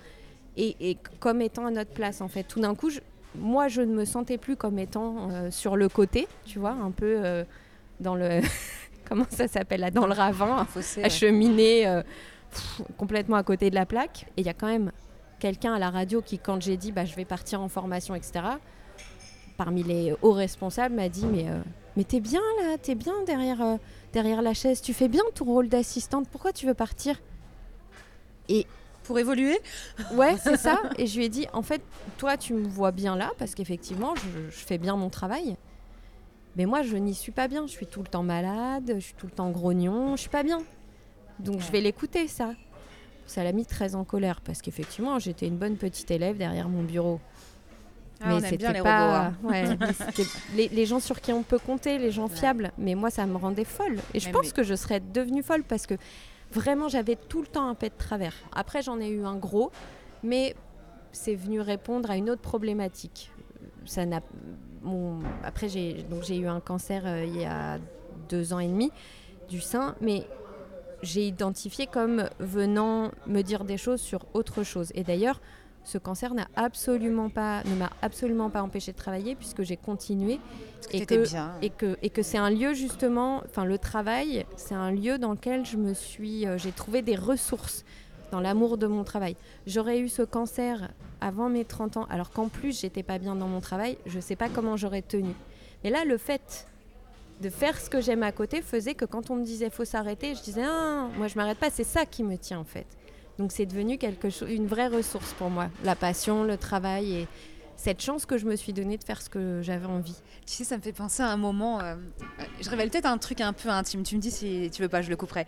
Speaker 4: et, comme étant à notre place en fait. Tout d'un coup, moi, je ne me sentais plus comme étant euh, sur le côté, tu vois, un peu euh, dans le comment ça s'appelle là, dans le ravin, acheminé complètement à côté de la plaque. Et il y a quand même quelqu'un à la radio qui, quand j'ai dit, bah, je vais partir en formation, etc. Parmi les hauts responsables, m'a dit, mais mais t'es bien là, t'es bien derrière, euh, derrière la chaise, tu fais bien ton rôle d'assistante, pourquoi tu veux partir?
Speaker 3: Et pour évoluer
Speaker 4: Ouais, c'est ça. Et je lui ai dit, en fait, toi, tu me vois bien là, parce qu'effectivement, je, fais bien mon travail. Mais moi, je n'y suis pas bien. Je suis tout le temps malade, je suis tout le temps grognon, je suis pas bien. Donc, je vais l'écouter, ça. Ça l'a mis très en colère, parce qu'effectivement, j'étais une bonne petite élève derrière mon bureau.
Speaker 3: Ah, mais c'était pas
Speaker 4: hein. les, gens sur qui on peut compter, les gens fiables. Mais moi, ça me rendait folle. Et je pense que je serais devenue folle parce que vraiment, j'avais tout le temps un pet de travers. Après, j'en ai eu un gros, mais c'est venu répondre à une autre problématique. Ça n'a après j'ai donc j'ai eu un cancer euh, il y a deux ans et demi du sein, mais j'ai identifié comme venant me dire des choses sur autre chose. Et d'ailleurs, ce cancer n'a absolument pas, ne m'a absolument pas empêché de travailler puisque j'ai continué
Speaker 3: et que,
Speaker 4: et que, et que c'est un lieu justement, enfin le travail, c'est un lieu dans lequel je me suis, euh, j'ai trouvé des ressources dans l'amour de mon travail. J'aurais eu ce cancer avant mes 30 ans, alors qu'en plus j'étais pas bien dans mon travail, je sais pas comment j'aurais tenu. Mais là, le fait de faire ce que j'aime à côté faisait que quand on me disait faut s'arrêter, je disais ah, moi je m'arrête pas, c'est ça qui me tient en fait. Donc c'est devenu quelque chose, une vraie ressource pour moi, la passion, le travail et cette chance que je me suis donnée de faire ce que j'avais envie.
Speaker 3: Tu sais, ça me fait penser à un moment. Euh, je révèle peut-être un truc un peu intime. Tu me dis si tu veux pas, je le couperai.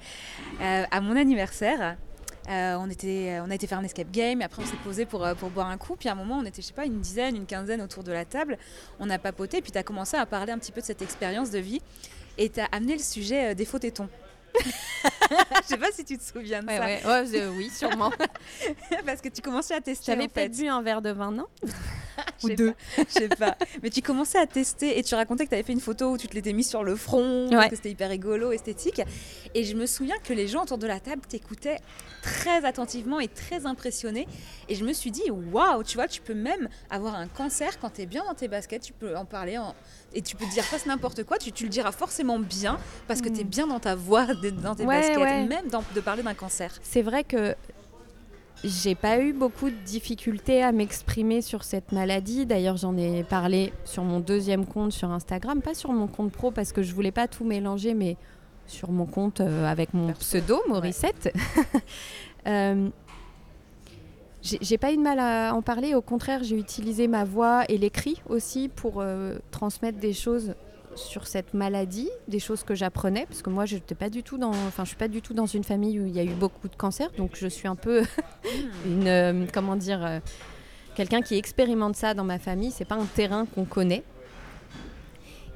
Speaker 3: Euh, à mon anniversaire. Euh, on, était, on a été faire un escape game, après on s'est posé pour, pour boire un coup. Puis à un moment, on était, je sais pas, une dizaine, une quinzaine autour de la table. On a papoté, puis tu as commencé à parler un petit peu de cette expérience de vie. Et tu as amené le sujet des faux tétons. Je sais pas si tu te souviens de
Speaker 4: ça. oui, sûrement.
Speaker 3: Parce que tu commençais à tester.
Speaker 4: J'avais peut-être bu un verre de vin, non?
Speaker 3: Ou deux. Je sais pas. Mais tu commençais à tester et tu racontais que tu avais fait une photo où tu te l'étais mis sur le front, que c'était hyper rigolo, esthétique. Et je me souviens que les gens autour de la table t'écoutaient très attentivement et très impressionnés. Et je me suis dit, waouh, tu vois, tu peux même avoir un cancer quand tu es bien dans tes baskets, tu peux en parler en et tu peux dire presque n'importe quoi, tu, tu, le diras forcément bien parce que tu es mm. bien dans ta voix, dans tes baskets, même de parler d'un cancer.
Speaker 4: C'est vrai que j'ai pas eu beaucoup de difficultés à m'exprimer sur cette maladie. D'ailleurs, j'en ai parlé sur mon deuxième compte sur Instagram, pas sur mon compte pro parce que je voulais pas tout mélanger, mais sur mon compte euh, avec mon pseudo, Morissette. euh, j'ai pas eu de mal à en parler, au contraire, j'ai utilisé ma voix et l'écrit aussi pour euh, transmettre des choses sur cette maladie, des choses que j'apprenais, parce que moi, je pas du tout dans, enfin, je suis pas du tout dans une famille où il y a eu beaucoup de cancers, donc je suis un peu une, euh, comment dire, euh, quelqu'un qui expérimente ça dans ma famille. C'est pas un terrain qu'on connaît,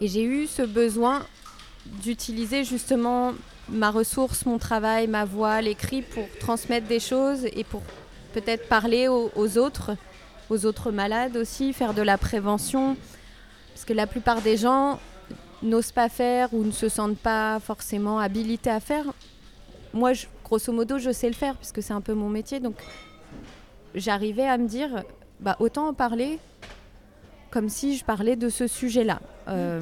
Speaker 4: et j'ai eu ce besoin d'utiliser justement ma ressource, mon travail, ma voix, l'écrit pour transmettre des choses et pour peut-être parler aux, autres, aux autres malades aussi, faire de la prévention. Parce que la plupart des gens n'osent pas faire ou ne se sentent pas forcément habilités à faire. Moi, grosso modo, je sais le faire puisque c'est un peu mon métier. Donc, j'arrivais à me dire, bah, autant en parler comme si je parlais de ce sujet-là. Euh,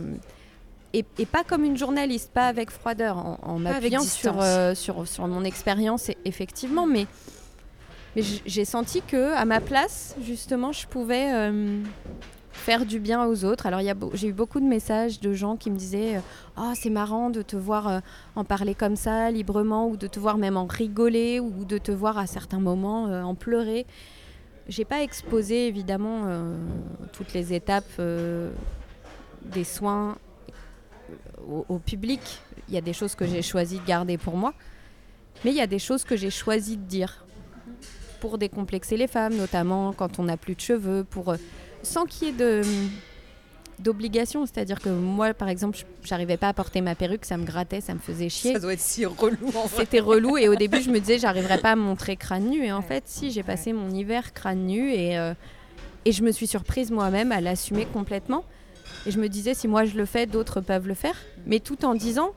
Speaker 4: et, pas comme une journaliste, pas avec froideur, en, m'appuyant sur, euh, sur, sur, mon expérience, effectivement, mais mais j'ai senti que à ma place, justement, je pouvais euh, faire du bien aux autres. Alors j'ai eu beaucoup de messages de gens qui me disaient "Oh, c'est marrant de te voir euh, en parler comme ça librement ou de te voir même en rigoler ou de te voir à certains moments en pleurer." J'ai pas exposé évidemment toutes les étapes des soins au, au public, il y a des choses que j'ai choisi de garder pour moi, mais il y a des choses que j'ai choisi de dire pour décomplexer les femmes, notamment quand on n'a plus de cheveux, pour euh, sans qu'il y ait de d'obligation, c'est-à-dire que moi, par exemple, j'arrivais pas à porter ma perruque, ça me grattait, ça me faisait chier.
Speaker 3: Ça doit être si relou.
Speaker 4: C'était relou et au début je me disais j'arriverais pas à montrer crâne nu. Et en fait si j'ai passé mon hiver crâne nu et, euh, et je me suis surprise moi-même à l'assumer complètement. Et je me disais si moi je le fais d'autres peuvent le faire. Mais tout en disant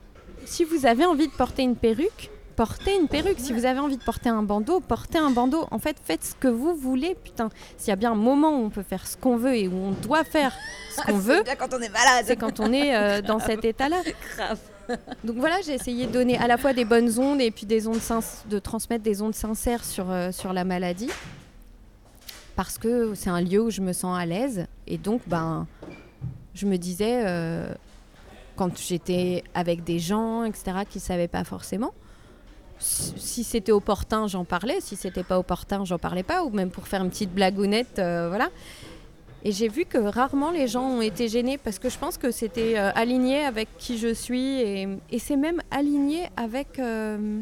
Speaker 4: si vous avez envie de porter une perruque portez une perruque si vous avez envie de porter un bandeau portez un bandeau en fait faites ce que vous voulez putain s'il y a bien un moment où on peut faire ce qu'on veut et où on doit faire ce qu'on veut
Speaker 3: bien quand on est malade.
Speaker 4: c'est quand on est euh, dans cet état-là
Speaker 3: grave.
Speaker 4: donc voilà, j'ai essayé de donner à la fois des bonnes ondes et puis des ondes de transmettre des ondes sincères sur, euh, sur la maladie. Parce que c'est un lieu où je me sens à l'aise. Et donc, ben, je me disais, euh, quand j'étais avec des gens, etc., qui ne savaient pas forcément, si c'était opportun, j'en parlais. Si c'était pas opportun, j'en parlais pas. Ou même pour faire une petite blagounette, euh, voilà. Et j'ai vu que rarement les gens ont été gênés parce que je pense que c'était euh, aligné avec qui je suis et, c'est même aligné avec euh,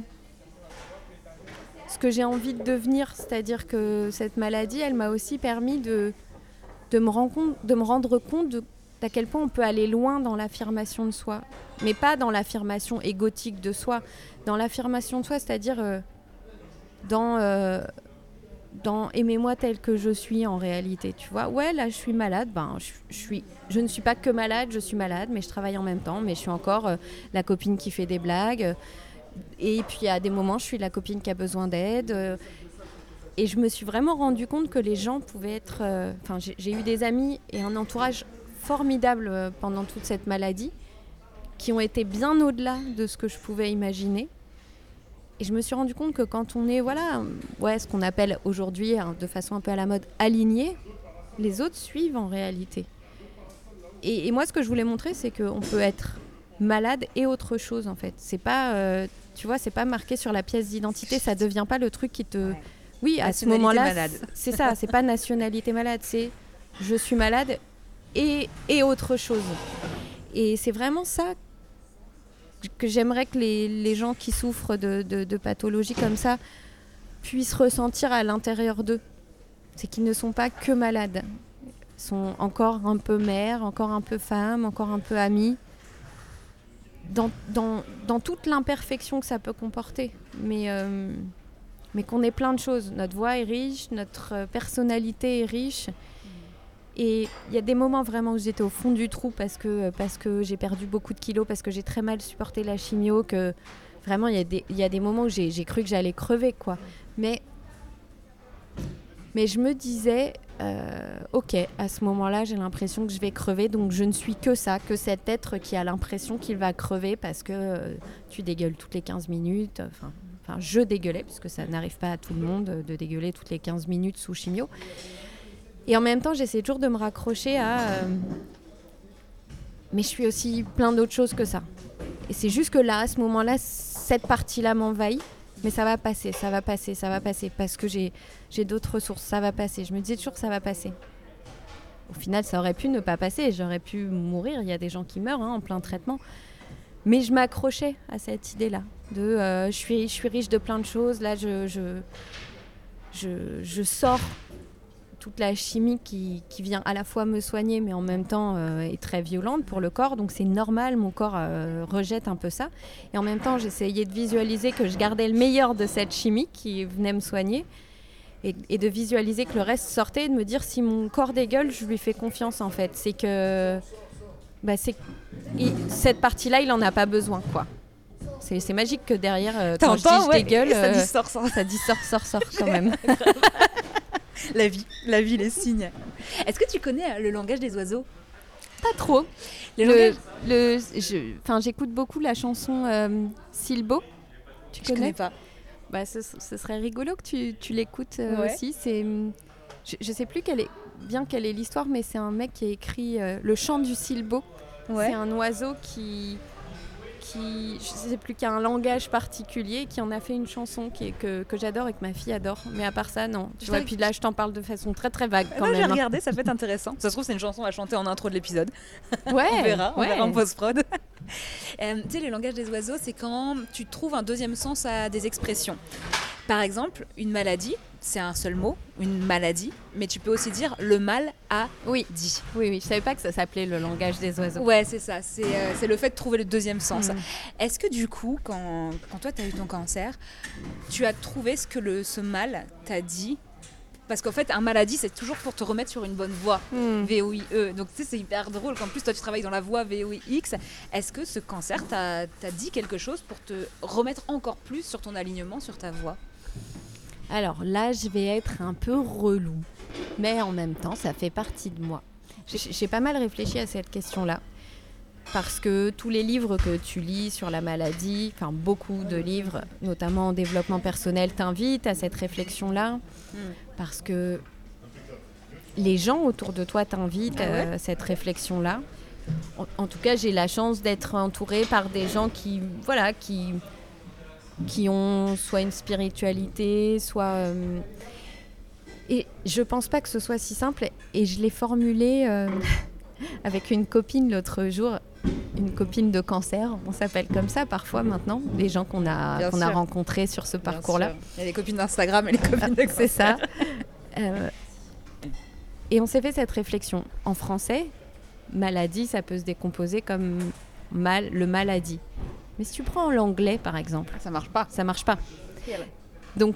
Speaker 4: ce que j'ai envie de devenir. C'est-à-dire que cette maladie, elle m'a aussi permis de, de, me, rendre compte, de me rendre compte de- d'à quel point on peut aller loin dans l'affirmation de soi. Mais pas dans l'affirmation égotique de soi, dans l'affirmation de soi, c'est-à-dire euh, dans... euh, dans aimez-moi tel que je suis en réalité, tu vois. Ouais, là je suis malade, ben je, suis je ne suis pas que malade, je suis malade, mais je travaille en même temps, mais je suis encore euh, la copine qui fait des blagues. Et puis à des moments, je suis la copine qui a besoin d'aide. euh, et je me suis vraiment rendu compte que les gens pouvaient être. Enfin, j'ai eu des amis et un entourage formidable euh, pendant toute cette maladie, qui ont été bien au-delà de ce que je pouvais imaginer. Et je me suis rendu compte que quand on est, voilà, ouais, ce qu'on appelle aujourd'hui, hein, de façon un peu à la mode, aligné, les autres suivent en réalité. Et, et moi, ce que je voulais montrer, c'est qu'on peut être malade et autre chose, en fait. C'est pas, euh, tu vois, c'est pas marqué sur la pièce d'identité, ça devient pas le truc qui te. Oui, à ce moment-là, c'est ça, c'est pas nationalité malade, c'est je suis malade et, autre chose. Et c'est vraiment ça que j'aimerais que les, gens qui souffrent de, pathologies comme ça puissent ressentir à l'intérieur d'eux. C'est qu'ils ne sont pas que malades. Ils sont encore un peu mères, encore un peu femmes, encore un peu amies. Dans, toute l'imperfection que ça peut comporter. Mais, euh, mais qu'on est plein de choses. Notre voix est riche, notre personnalité est riche. Et il y a des moments vraiment où j'étais au fond du trou parce que, parce que j'ai perdu beaucoup de kilos, parce que j'ai très mal supporté la chimio, que vraiment il y y a des moments où j'ai cru que j'allais crever. quoi. Mais, mais je me disais, euh, ok, à ce moment-là j'ai l'impression que je vais crever, donc je ne suis que ça, que cet être qui a l'impression qu'il va crever parce que euh, tu dégueules toutes les 15 minutes. Enfin, enfin, je dégueulais, puisque ça n'arrive pas à tout le monde euh, de dégueuler toutes les 15 minutes sous chimio. Et en même temps, j'essaie toujours de me raccrocher à. euh, mais je suis aussi plein d'autres choses que ça. Et c'est juste que là, à ce moment-là, cette partie-là m'envahit. Mais ça va passer, ça va passer, ça va passer. Parce que j'ai d'autres ressources, ça va passer. Je me disais toujours ça va passer. Au final, ça aurait pu ne pas passer. J'aurais pu mourir. Il y a des gens qui meurent hein, en plein traitement. Mais je m'accrochais à cette idée-là. De euh, je, suis, je suis riche de plein de choses. Là, je, je, je, je sors toute la chimie qui, qui vient à la fois me soigner, mais en même temps euh, est très violente pour le corps. Donc c'est normal, mon corps euh, rejette un peu ça. Et en même temps, j'essayais de visualiser que je gardais le meilleur de cette chimie qui venait me soigner. Et, et de visualiser que le reste sortait et de me dire si mon corps dégueule, je lui fais confiance en fait. C'est que bah, c'est il- cette partie-là, il en a pas besoin quoi. C'est magique que derrière, euh, quand je dis je dégueule,
Speaker 3: ça dit
Speaker 4: euh,
Speaker 3: sort, sort.
Speaker 4: ça dit sort, sort, sort quand même.
Speaker 3: La vie, la vie, les signes. Est-ce que tu connais euh, le langage des oiseaux?
Speaker 4: Pas trop.
Speaker 3: Le
Speaker 4: Le, je, enfin, j'écoute beaucoup la chanson euh, Silbo. Tu
Speaker 3: Je connais
Speaker 4: connais?
Speaker 3: pas.
Speaker 4: bah, ce, ce serait rigolo que tu, tu l'écoutes euh,
Speaker 3: Ouais.
Speaker 4: aussi. C'est, hum, je, je sais plus quelle est, bien quelle est l'histoire, mais c'est un mec qui a écrit euh, Le chant du Silbo. C'est un oiseau qui, qui, je sais plus, qui a un langage particulier, qui en a fait une chanson qui est, que, que j'adore et que ma fille adore. Mais à part ça, non. Tu vois, puis là, je t'en parle de façon très très vague quand même.
Speaker 3: j'ai
Speaker 4: hein.
Speaker 3: regardé, ça peut être intéressant. Ça se trouve, c'est une chanson à chanter en intro de l'épisode.
Speaker 4: Ouais,
Speaker 3: on verra, on
Speaker 4: ouais.
Speaker 3: verra en post-prod. Euh, tu sais, le langage des oiseaux, c'est quand tu trouves un deuxième sens à des expressions. Par exemple, une maladie, c'est un seul mot, une maladie, mais tu peux aussi dire le mal a
Speaker 4: Oui,
Speaker 3: dit.
Speaker 4: oui, oui. Je savais pas que ça s'appelait le langage des oiseaux.
Speaker 3: Ouais, c'est ça, c'est euh, c'est le fait de trouver le deuxième sens.
Speaker 4: Mm.
Speaker 3: Est-ce que du coup, quand, quand toi, tu as eu ton cancer, tu as trouvé ce que le, ce mal t'a dit? Parce qu'en fait, un maladie, c'est toujours pour te remettre sur une bonne voie.
Speaker 4: Hmm.
Speaker 3: VOIE. Donc tu sais, c'est hyper drôle qu'en plus toi tu travailles dans la voie VOIX. Est-ce que ce cancer t'a t'a dit quelque chose pour te remettre encore plus sur ton alignement, sur ta voie?
Speaker 4: Alors là, je vais être un peu relou. Mais en même temps, ça fait partie de moi. J'ai pas mal réfléchi à cette question-là. Parce que tous les livres que tu lis sur la maladie, enfin beaucoup de livres, notamment en développement personnel, t'invitent à cette réflexion-là. Parce que les gens autour de toi t'invitent
Speaker 3: Ah ouais
Speaker 4: à cette réflexion-là. En, en tout cas, j'ai la chance d'être entourée par des gens qui, voilà, qui, qui ont soit une spiritualité, soit. euh, Et je pense pas que ce soit si simple. Et je l'ai formulé euh, avec une copine l'autre jour, une copine de cancer. On s'appelle comme ça parfois maintenant, les gens qu'on a, qu'on rencontrés sur ce parcours-là.
Speaker 3: Il y a les copines d'Instagram et les copines de
Speaker 4: C'est ça. Euh, et on s'est fait cette réflexion. En français, maladie, ça peut se décomposer comme mal, le maladie. Mais si tu prends l'anglais, par exemple,
Speaker 3: Ça marche pas.
Speaker 4: ça marche pas. Donc,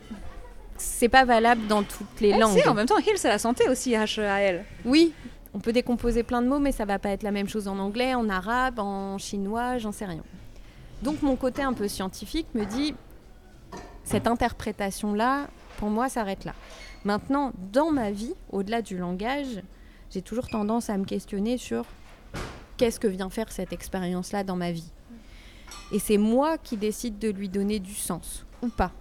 Speaker 4: c'est pas valable dans toutes les
Speaker 3: Eh,
Speaker 4: langues.
Speaker 3: si, en même temps, heal, c'est la santé aussi, H-A-L.
Speaker 4: Oui, on peut décomposer plein de mots, mais ça va pas être la même chose en anglais, en arabe, en chinois, j'en sais rien. Donc mon côté un peu scientifique me dit, cette interprétation-là, pour moi, s'arrête là. Maintenant, dans ma vie, au-delà du langage, j'ai toujours tendance à me questionner sur qu'est-ce que vient faire cette expérience-là dans ma vie. Et c'est moi qui décide de lui donner du sens, ou pas.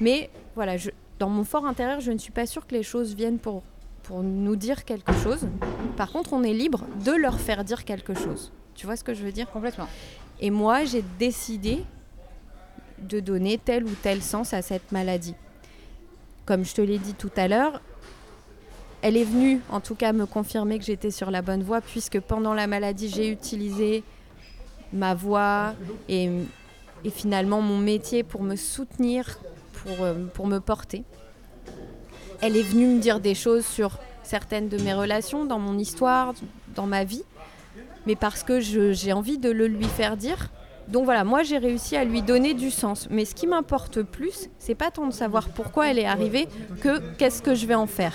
Speaker 4: Mais voilà, je, dans mon fort intérieur, je ne suis pas sûre que les choses viennent pour, pour nous dire quelque chose. Par contre, on est libre de leur faire dire quelque chose. Tu vois ce que je veux dire?
Speaker 3: Complètement.
Speaker 4: Et moi, j'ai décidé de donner tel ou tel sens à cette maladie. Comme je te l'ai dit tout à l'heure, elle est venue en tout cas me confirmer que j'étais sur la bonne voie puisque pendant la maladie, j'ai utilisé ma voix et, finalement mon métier pour me soutenir, pour, euh, pour me porter. Elle est venue me dire des choses sur certaines de mes relations, dans mon histoire, dans ma vie, mais parce que j'ai envie de le lui faire dire. Donc voilà, moi j'ai réussi à lui donner du sens. Mais ce qui m'importe plus, c'est pas tant de savoir pourquoi elle est arrivée que qu'est-ce que je vais en faire.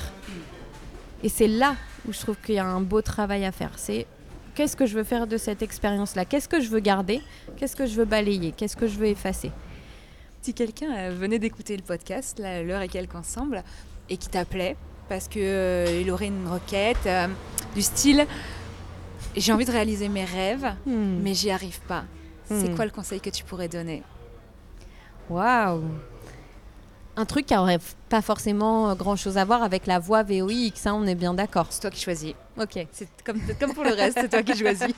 Speaker 4: Et c'est là où je trouve qu'il y a un beau travail à faire. C'est qu'est-ce que je veux faire de cette expérience-là? Qu'est-ce que je veux garder? Qu'est-ce que je veux balayer? Qu'est-ce que je veux effacer?
Speaker 3: Si quelqu'un euh, venait d'écouter le podcast, l'heure et quelques ensemble, et qui t'appelait parce que euh, il aurait une requête euh, du style j'ai envie de réaliser mes rêves,
Speaker 4: Hmm.
Speaker 3: mais j'y arrive pas. C'est
Speaker 4: Hmm.
Speaker 3: quoi le conseil que tu pourrais donner?
Speaker 4: Waouh Un truc qui n'aurait pas forcément grand chose à voir avec la voix VOIX, hein, on est bien d'accord.
Speaker 3: C'est toi qui choisis.
Speaker 4: Ok.
Speaker 3: C'est comme, comme pour le reste, c'est toi qui choisis.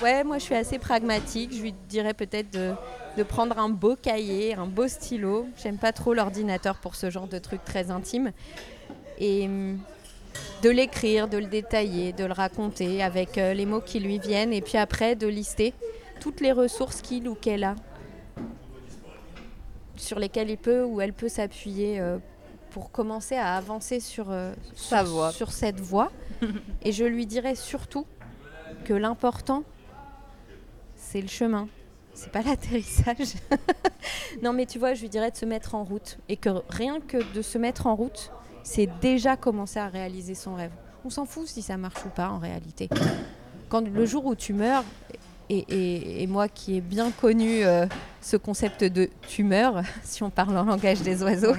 Speaker 4: Ouais, moi je suis assez pragmatique. Je lui dirais peut-être de, de prendre un beau cahier, un beau stylo. J'aime pas trop l'ordinateur pour ce genre de trucs très intimes. Et hum, de l'écrire, de le détailler, de le raconter avec euh, les mots qui lui viennent. Et puis après, de lister toutes les ressources qu'il ou qu'elle a sur lesquelles il peut ou elle peut s'appuyer euh, pour commencer à avancer sur, euh,
Speaker 3: Sa
Speaker 4: sur-
Speaker 3: voie.
Speaker 4: sur cette voie. Et je lui dirais surtout que l'important, c'est le chemin. C'est pas l'atterrissage. non, mais tu vois, je lui dirais de se mettre en route. Et que rien que de se mettre en route, c'est déjà commencer à réaliser son rêve. On s'en fout si ça marche ou pas en réalité. Quand le jour où tu meurs, et, et- et moi qui ai bien connu euh, ce concept de tu meurs, si on parle en langage des oiseaux.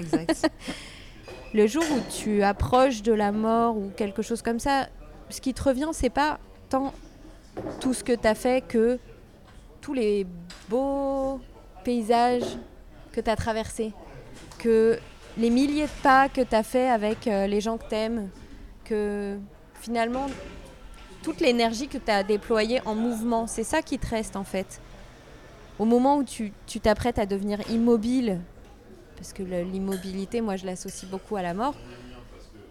Speaker 4: Le jour où tu approches de la mort ou quelque chose comme ça, ce qui te revient, c'est pas tant tout ce que tu as fait que tous les beaux paysages que tu as traversés, que les milliers de pas que tu as fait avec euh, les gens que tu aimes, que finalement toute l'énergie que tu as déployée en mouvement, c'est ça qui te reste en fait. au moment où tu tu t'apprêtes à devenir immobile, parce que l'immobilité, moi je l'associe beaucoup à la mort,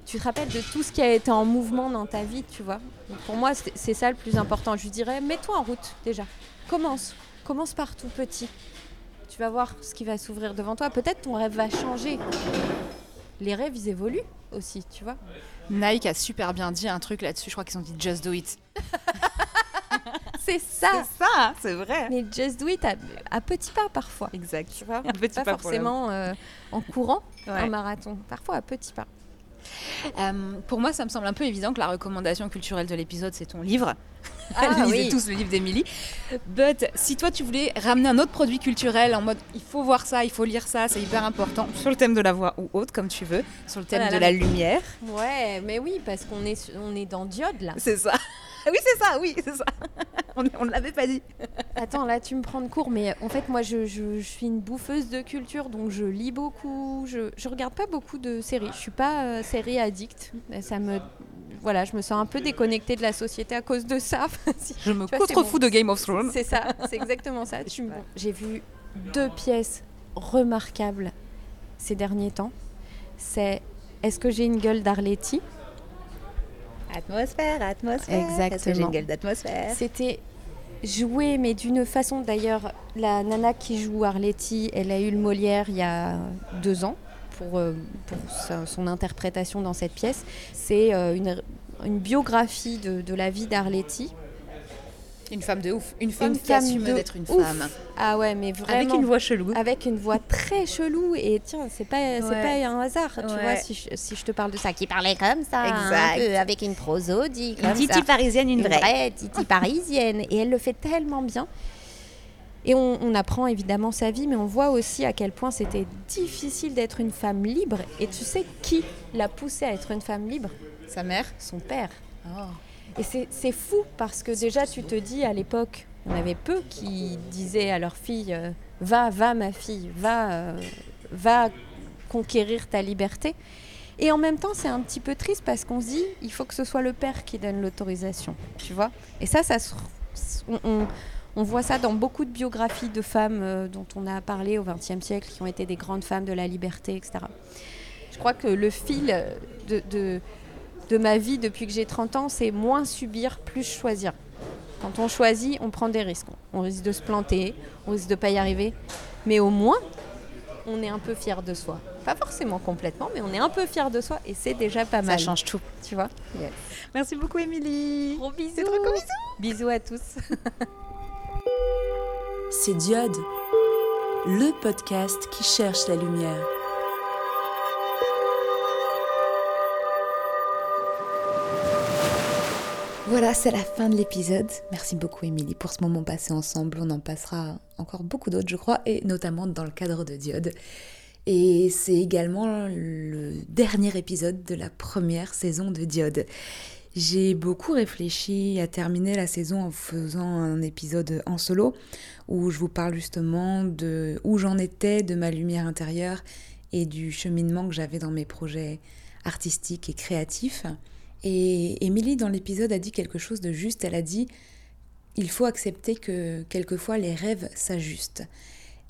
Speaker 4: tu te rappelles de tout ce qui a été en mouvement dans ta vie, tu vois? Donc pour moi, c'est ça le plus important. Je lui dirais, mets-toi en route déjà. Commence. Commence par tout petit. Tu vas voir ce qui va s'ouvrir devant toi. Peut-être ton rêve va changer. Les rêves, ils évoluent aussi, tu vois?
Speaker 2: Nike a super bien dit un truc là-dessus. Je crois qu'ils ont dit just do it.
Speaker 4: C'est ça.
Speaker 2: ça, c'est vrai.
Speaker 4: Mais just do it à, à petits pas parfois.
Speaker 2: Exact.
Speaker 4: Tu vois,
Speaker 2: Un petit
Speaker 4: pas
Speaker 2: pas
Speaker 4: forcément euh, en courant
Speaker 2: Ouais.
Speaker 4: un marathon. Parfois à petits pas.
Speaker 2: Euh, pour moi, ça me semble un peu évident que la recommandation culturelle de l'épisode, c'est ton livre.
Speaker 4: Ah
Speaker 2: Lisez
Speaker 4: oui.
Speaker 2: tous le livre d'Émilie. But si toi, tu voulais ramener un autre produit culturel en mode il faut voir ça, il faut lire ça, c'est hyper important, sur le thème de la voix ou autre, comme tu veux, sur le thème
Speaker 4: Oh là
Speaker 2: de la lumière.
Speaker 4: Ouais, mais oui, parce qu'on est, on est dans diode là.
Speaker 2: C'est ça. Oui, c'est ça, oui, c'est ça. On ne l'avait pas dit.
Speaker 4: Attends, là tu me prends de court, mais en fait moi je, je- je suis une bouffeuse de culture, donc je lis beaucoup, je, je regarde pas beaucoup de séries. Je suis pas euh, série addict. Ça me, voilà, je me sens un peu déconnectée de la société à cause de ça. Si-
Speaker 2: Je me contrefous
Speaker 4: bon.
Speaker 2: de Game of Thrones.
Speaker 4: C'est ça, c'est exactement ça. Tu me- J'ai vu deux pièces remarquables ces derniers temps. C'est Est-ce que j'ai une gueule d'Arletty?
Speaker 2: Atmosphère, atmosphère.
Speaker 4: Exactement.
Speaker 2: J'ai une gueule d'atmosphère
Speaker 4: C'était joué, mais d'une façon d'ailleurs, la nana qui joue Arletty, elle a eu le Molière il y a deux ans pour, euh, pour son interprétation dans cette pièce. C'est euh, une, une biographie de, de la vie d'Arletty.
Speaker 2: Une femme de ouf. Une femme
Speaker 4: Une
Speaker 2: qui
Speaker 4: femme
Speaker 2: assume d'être une
Speaker 4: ouf.
Speaker 2: femme.
Speaker 4: Ah ouais, mais vraiment.
Speaker 2: Avec une voix chelou.
Speaker 4: avec une voix très chelou et tiens c'est pas c'est
Speaker 2: Ouais.
Speaker 4: pas un hasard tu
Speaker 2: Ouais.
Speaker 4: vois si je, si je te parle de ça qui parlait comme ça
Speaker 2: Exact.
Speaker 4: un peu avec une prosodie
Speaker 2: Une
Speaker 4: comme
Speaker 2: titi
Speaker 4: ça.
Speaker 2: parisienne, une
Speaker 4: une
Speaker 2: vraie.
Speaker 4: vraie titi parisienne et elle le fait tellement bien et on, on apprend évidemment sa vie mais on voit aussi à quel point c'était difficile d'être une femme libre et tu sais qui l'a poussée à être une femme libre?
Speaker 2: Sa mère
Speaker 4: son père
Speaker 2: Oh.
Speaker 4: Et c'est fou parce que déjà tu te dis à l'époque, on avait peu qui disaient à leur fille euh, va, va ma fille, va, euh, va conquérir ta liberté. Et en même temps, c'est un petit peu triste parce qu'on se dit il faut que ce soit le père qui donne l'autorisation, tu vois. Et ça, ça on, on- voit ça dans beaucoup de biographies de femmes euh, dont on a parlé au XXe siècle, qui ont été des grandes femmes de la liberté, etc. Je crois que le fil de, de ma vie depuis que j'ai 30 ans, c'est moins subir, plus choisir. Quand on choisit, on prend des risques. On risque de se planter, on risque de pas y arriver, mais au moins, on est un peu fier de soi. Pas forcément complètement, mais on est un peu fier de soi et c'est déjà pas
Speaker 2: Ça
Speaker 4: mal.
Speaker 2: change tout.
Speaker 4: tu vois?
Speaker 2: Merci beaucoup, Émilie.
Speaker 4: Gros bisous.
Speaker 2: C'est trop cool,
Speaker 4: Bisous à tous.
Speaker 5: C'est Diode, le podcast qui cherche la lumière.
Speaker 2: Voilà, c'est la fin de l'épisode. Merci beaucoup, Émilie, pour ce moment passé ensemble. On en passera encore beaucoup d'autres, je crois, et notamment dans le cadre de Diode. Et c'est également le dernier épisode de la première saison de Diode. J'ai beaucoup réfléchi à terminer la saison en faisant un épisode en solo où je vous parle justement de où j'en étais, de ma lumière intérieure et du cheminement que j'avais dans mes projets artistiques et créatifs. Et Émilie, dans l'épisode, a dit quelque chose de juste. Elle a dit il faut accepter que quelquefois les rêves s'ajustent.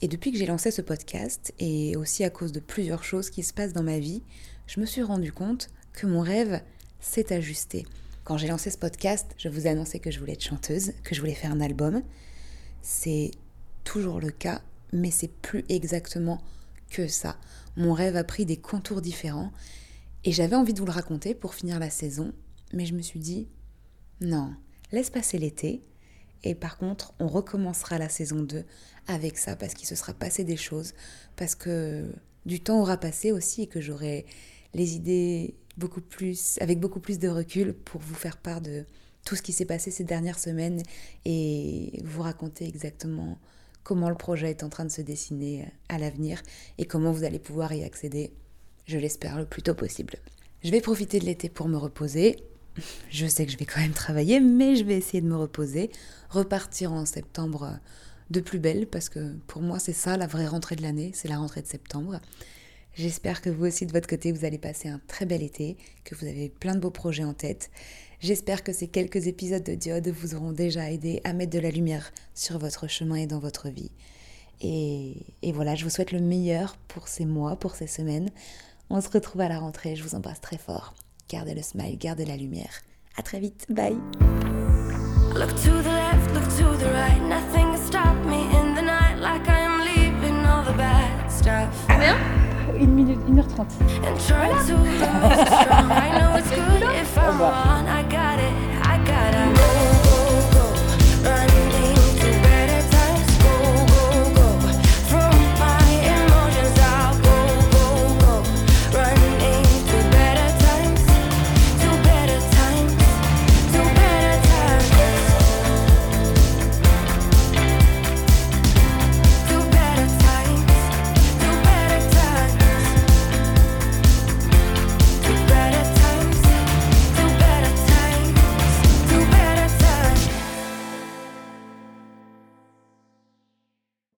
Speaker 2: Et depuis que j'ai lancé ce podcast, et aussi à cause de plusieurs choses qui se passent dans ma vie, je me suis rendu compte que mon rêve s'est ajusté. Quand j'ai lancé ce podcast, je vous ai annoncé que je voulais être chanteuse, que je voulais faire un album. C'est toujours le cas, mais c'est plus exactement que ça. Mon rêve a pris des contours différents et j'avais envie de vous le raconter pour finir la saison, mais je me suis dit non, laisse passer l'été et par contre, on recommencera la saison 2 avec ça parce qu'il se sera passé des choses, parce que du temps aura passé aussi et que j'aurai les idées beaucoup plus avec beaucoup plus de recul pour vous faire part de tout ce qui s'est passé ces dernières semaines et vous raconter exactement comment le projet est en train de se dessiner à l'avenir et comment vous allez pouvoir y accéder, je l'espère, le plus tôt possible. Je vais profiter de l'été pour me reposer. Je sais que je vais quand même travailler, mais je vais essayer de me reposer, repartir en septembre de plus belle, parce que pour moi c'est ça la vraie rentrée de l'année, c'est la rentrée de septembre. J'espère que vous aussi de votre côté, vous allez passer un très bel été, que vous avez plein de beaux projets en tête. J'espère que ces quelques épisodes de Diode vous auront déjà aidé à mettre de la lumière sur votre chemin et dans votre vie. Et, voilà, je vous souhaite le meilleur pour ces mois, pour ces semaines. On se retrouve à la rentrée, je vous embrasse très fort. Gardez le smile, gardez la lumière. À très vite, bye
Speaker 6: Look to the left, look to the right. Nothing can stop me in the night, like I am leaving all the bad stuff.
Speaker 2: Une minute, 1h30.
Speaker 6: And try to lose strong. I know it's good if I'm wrong.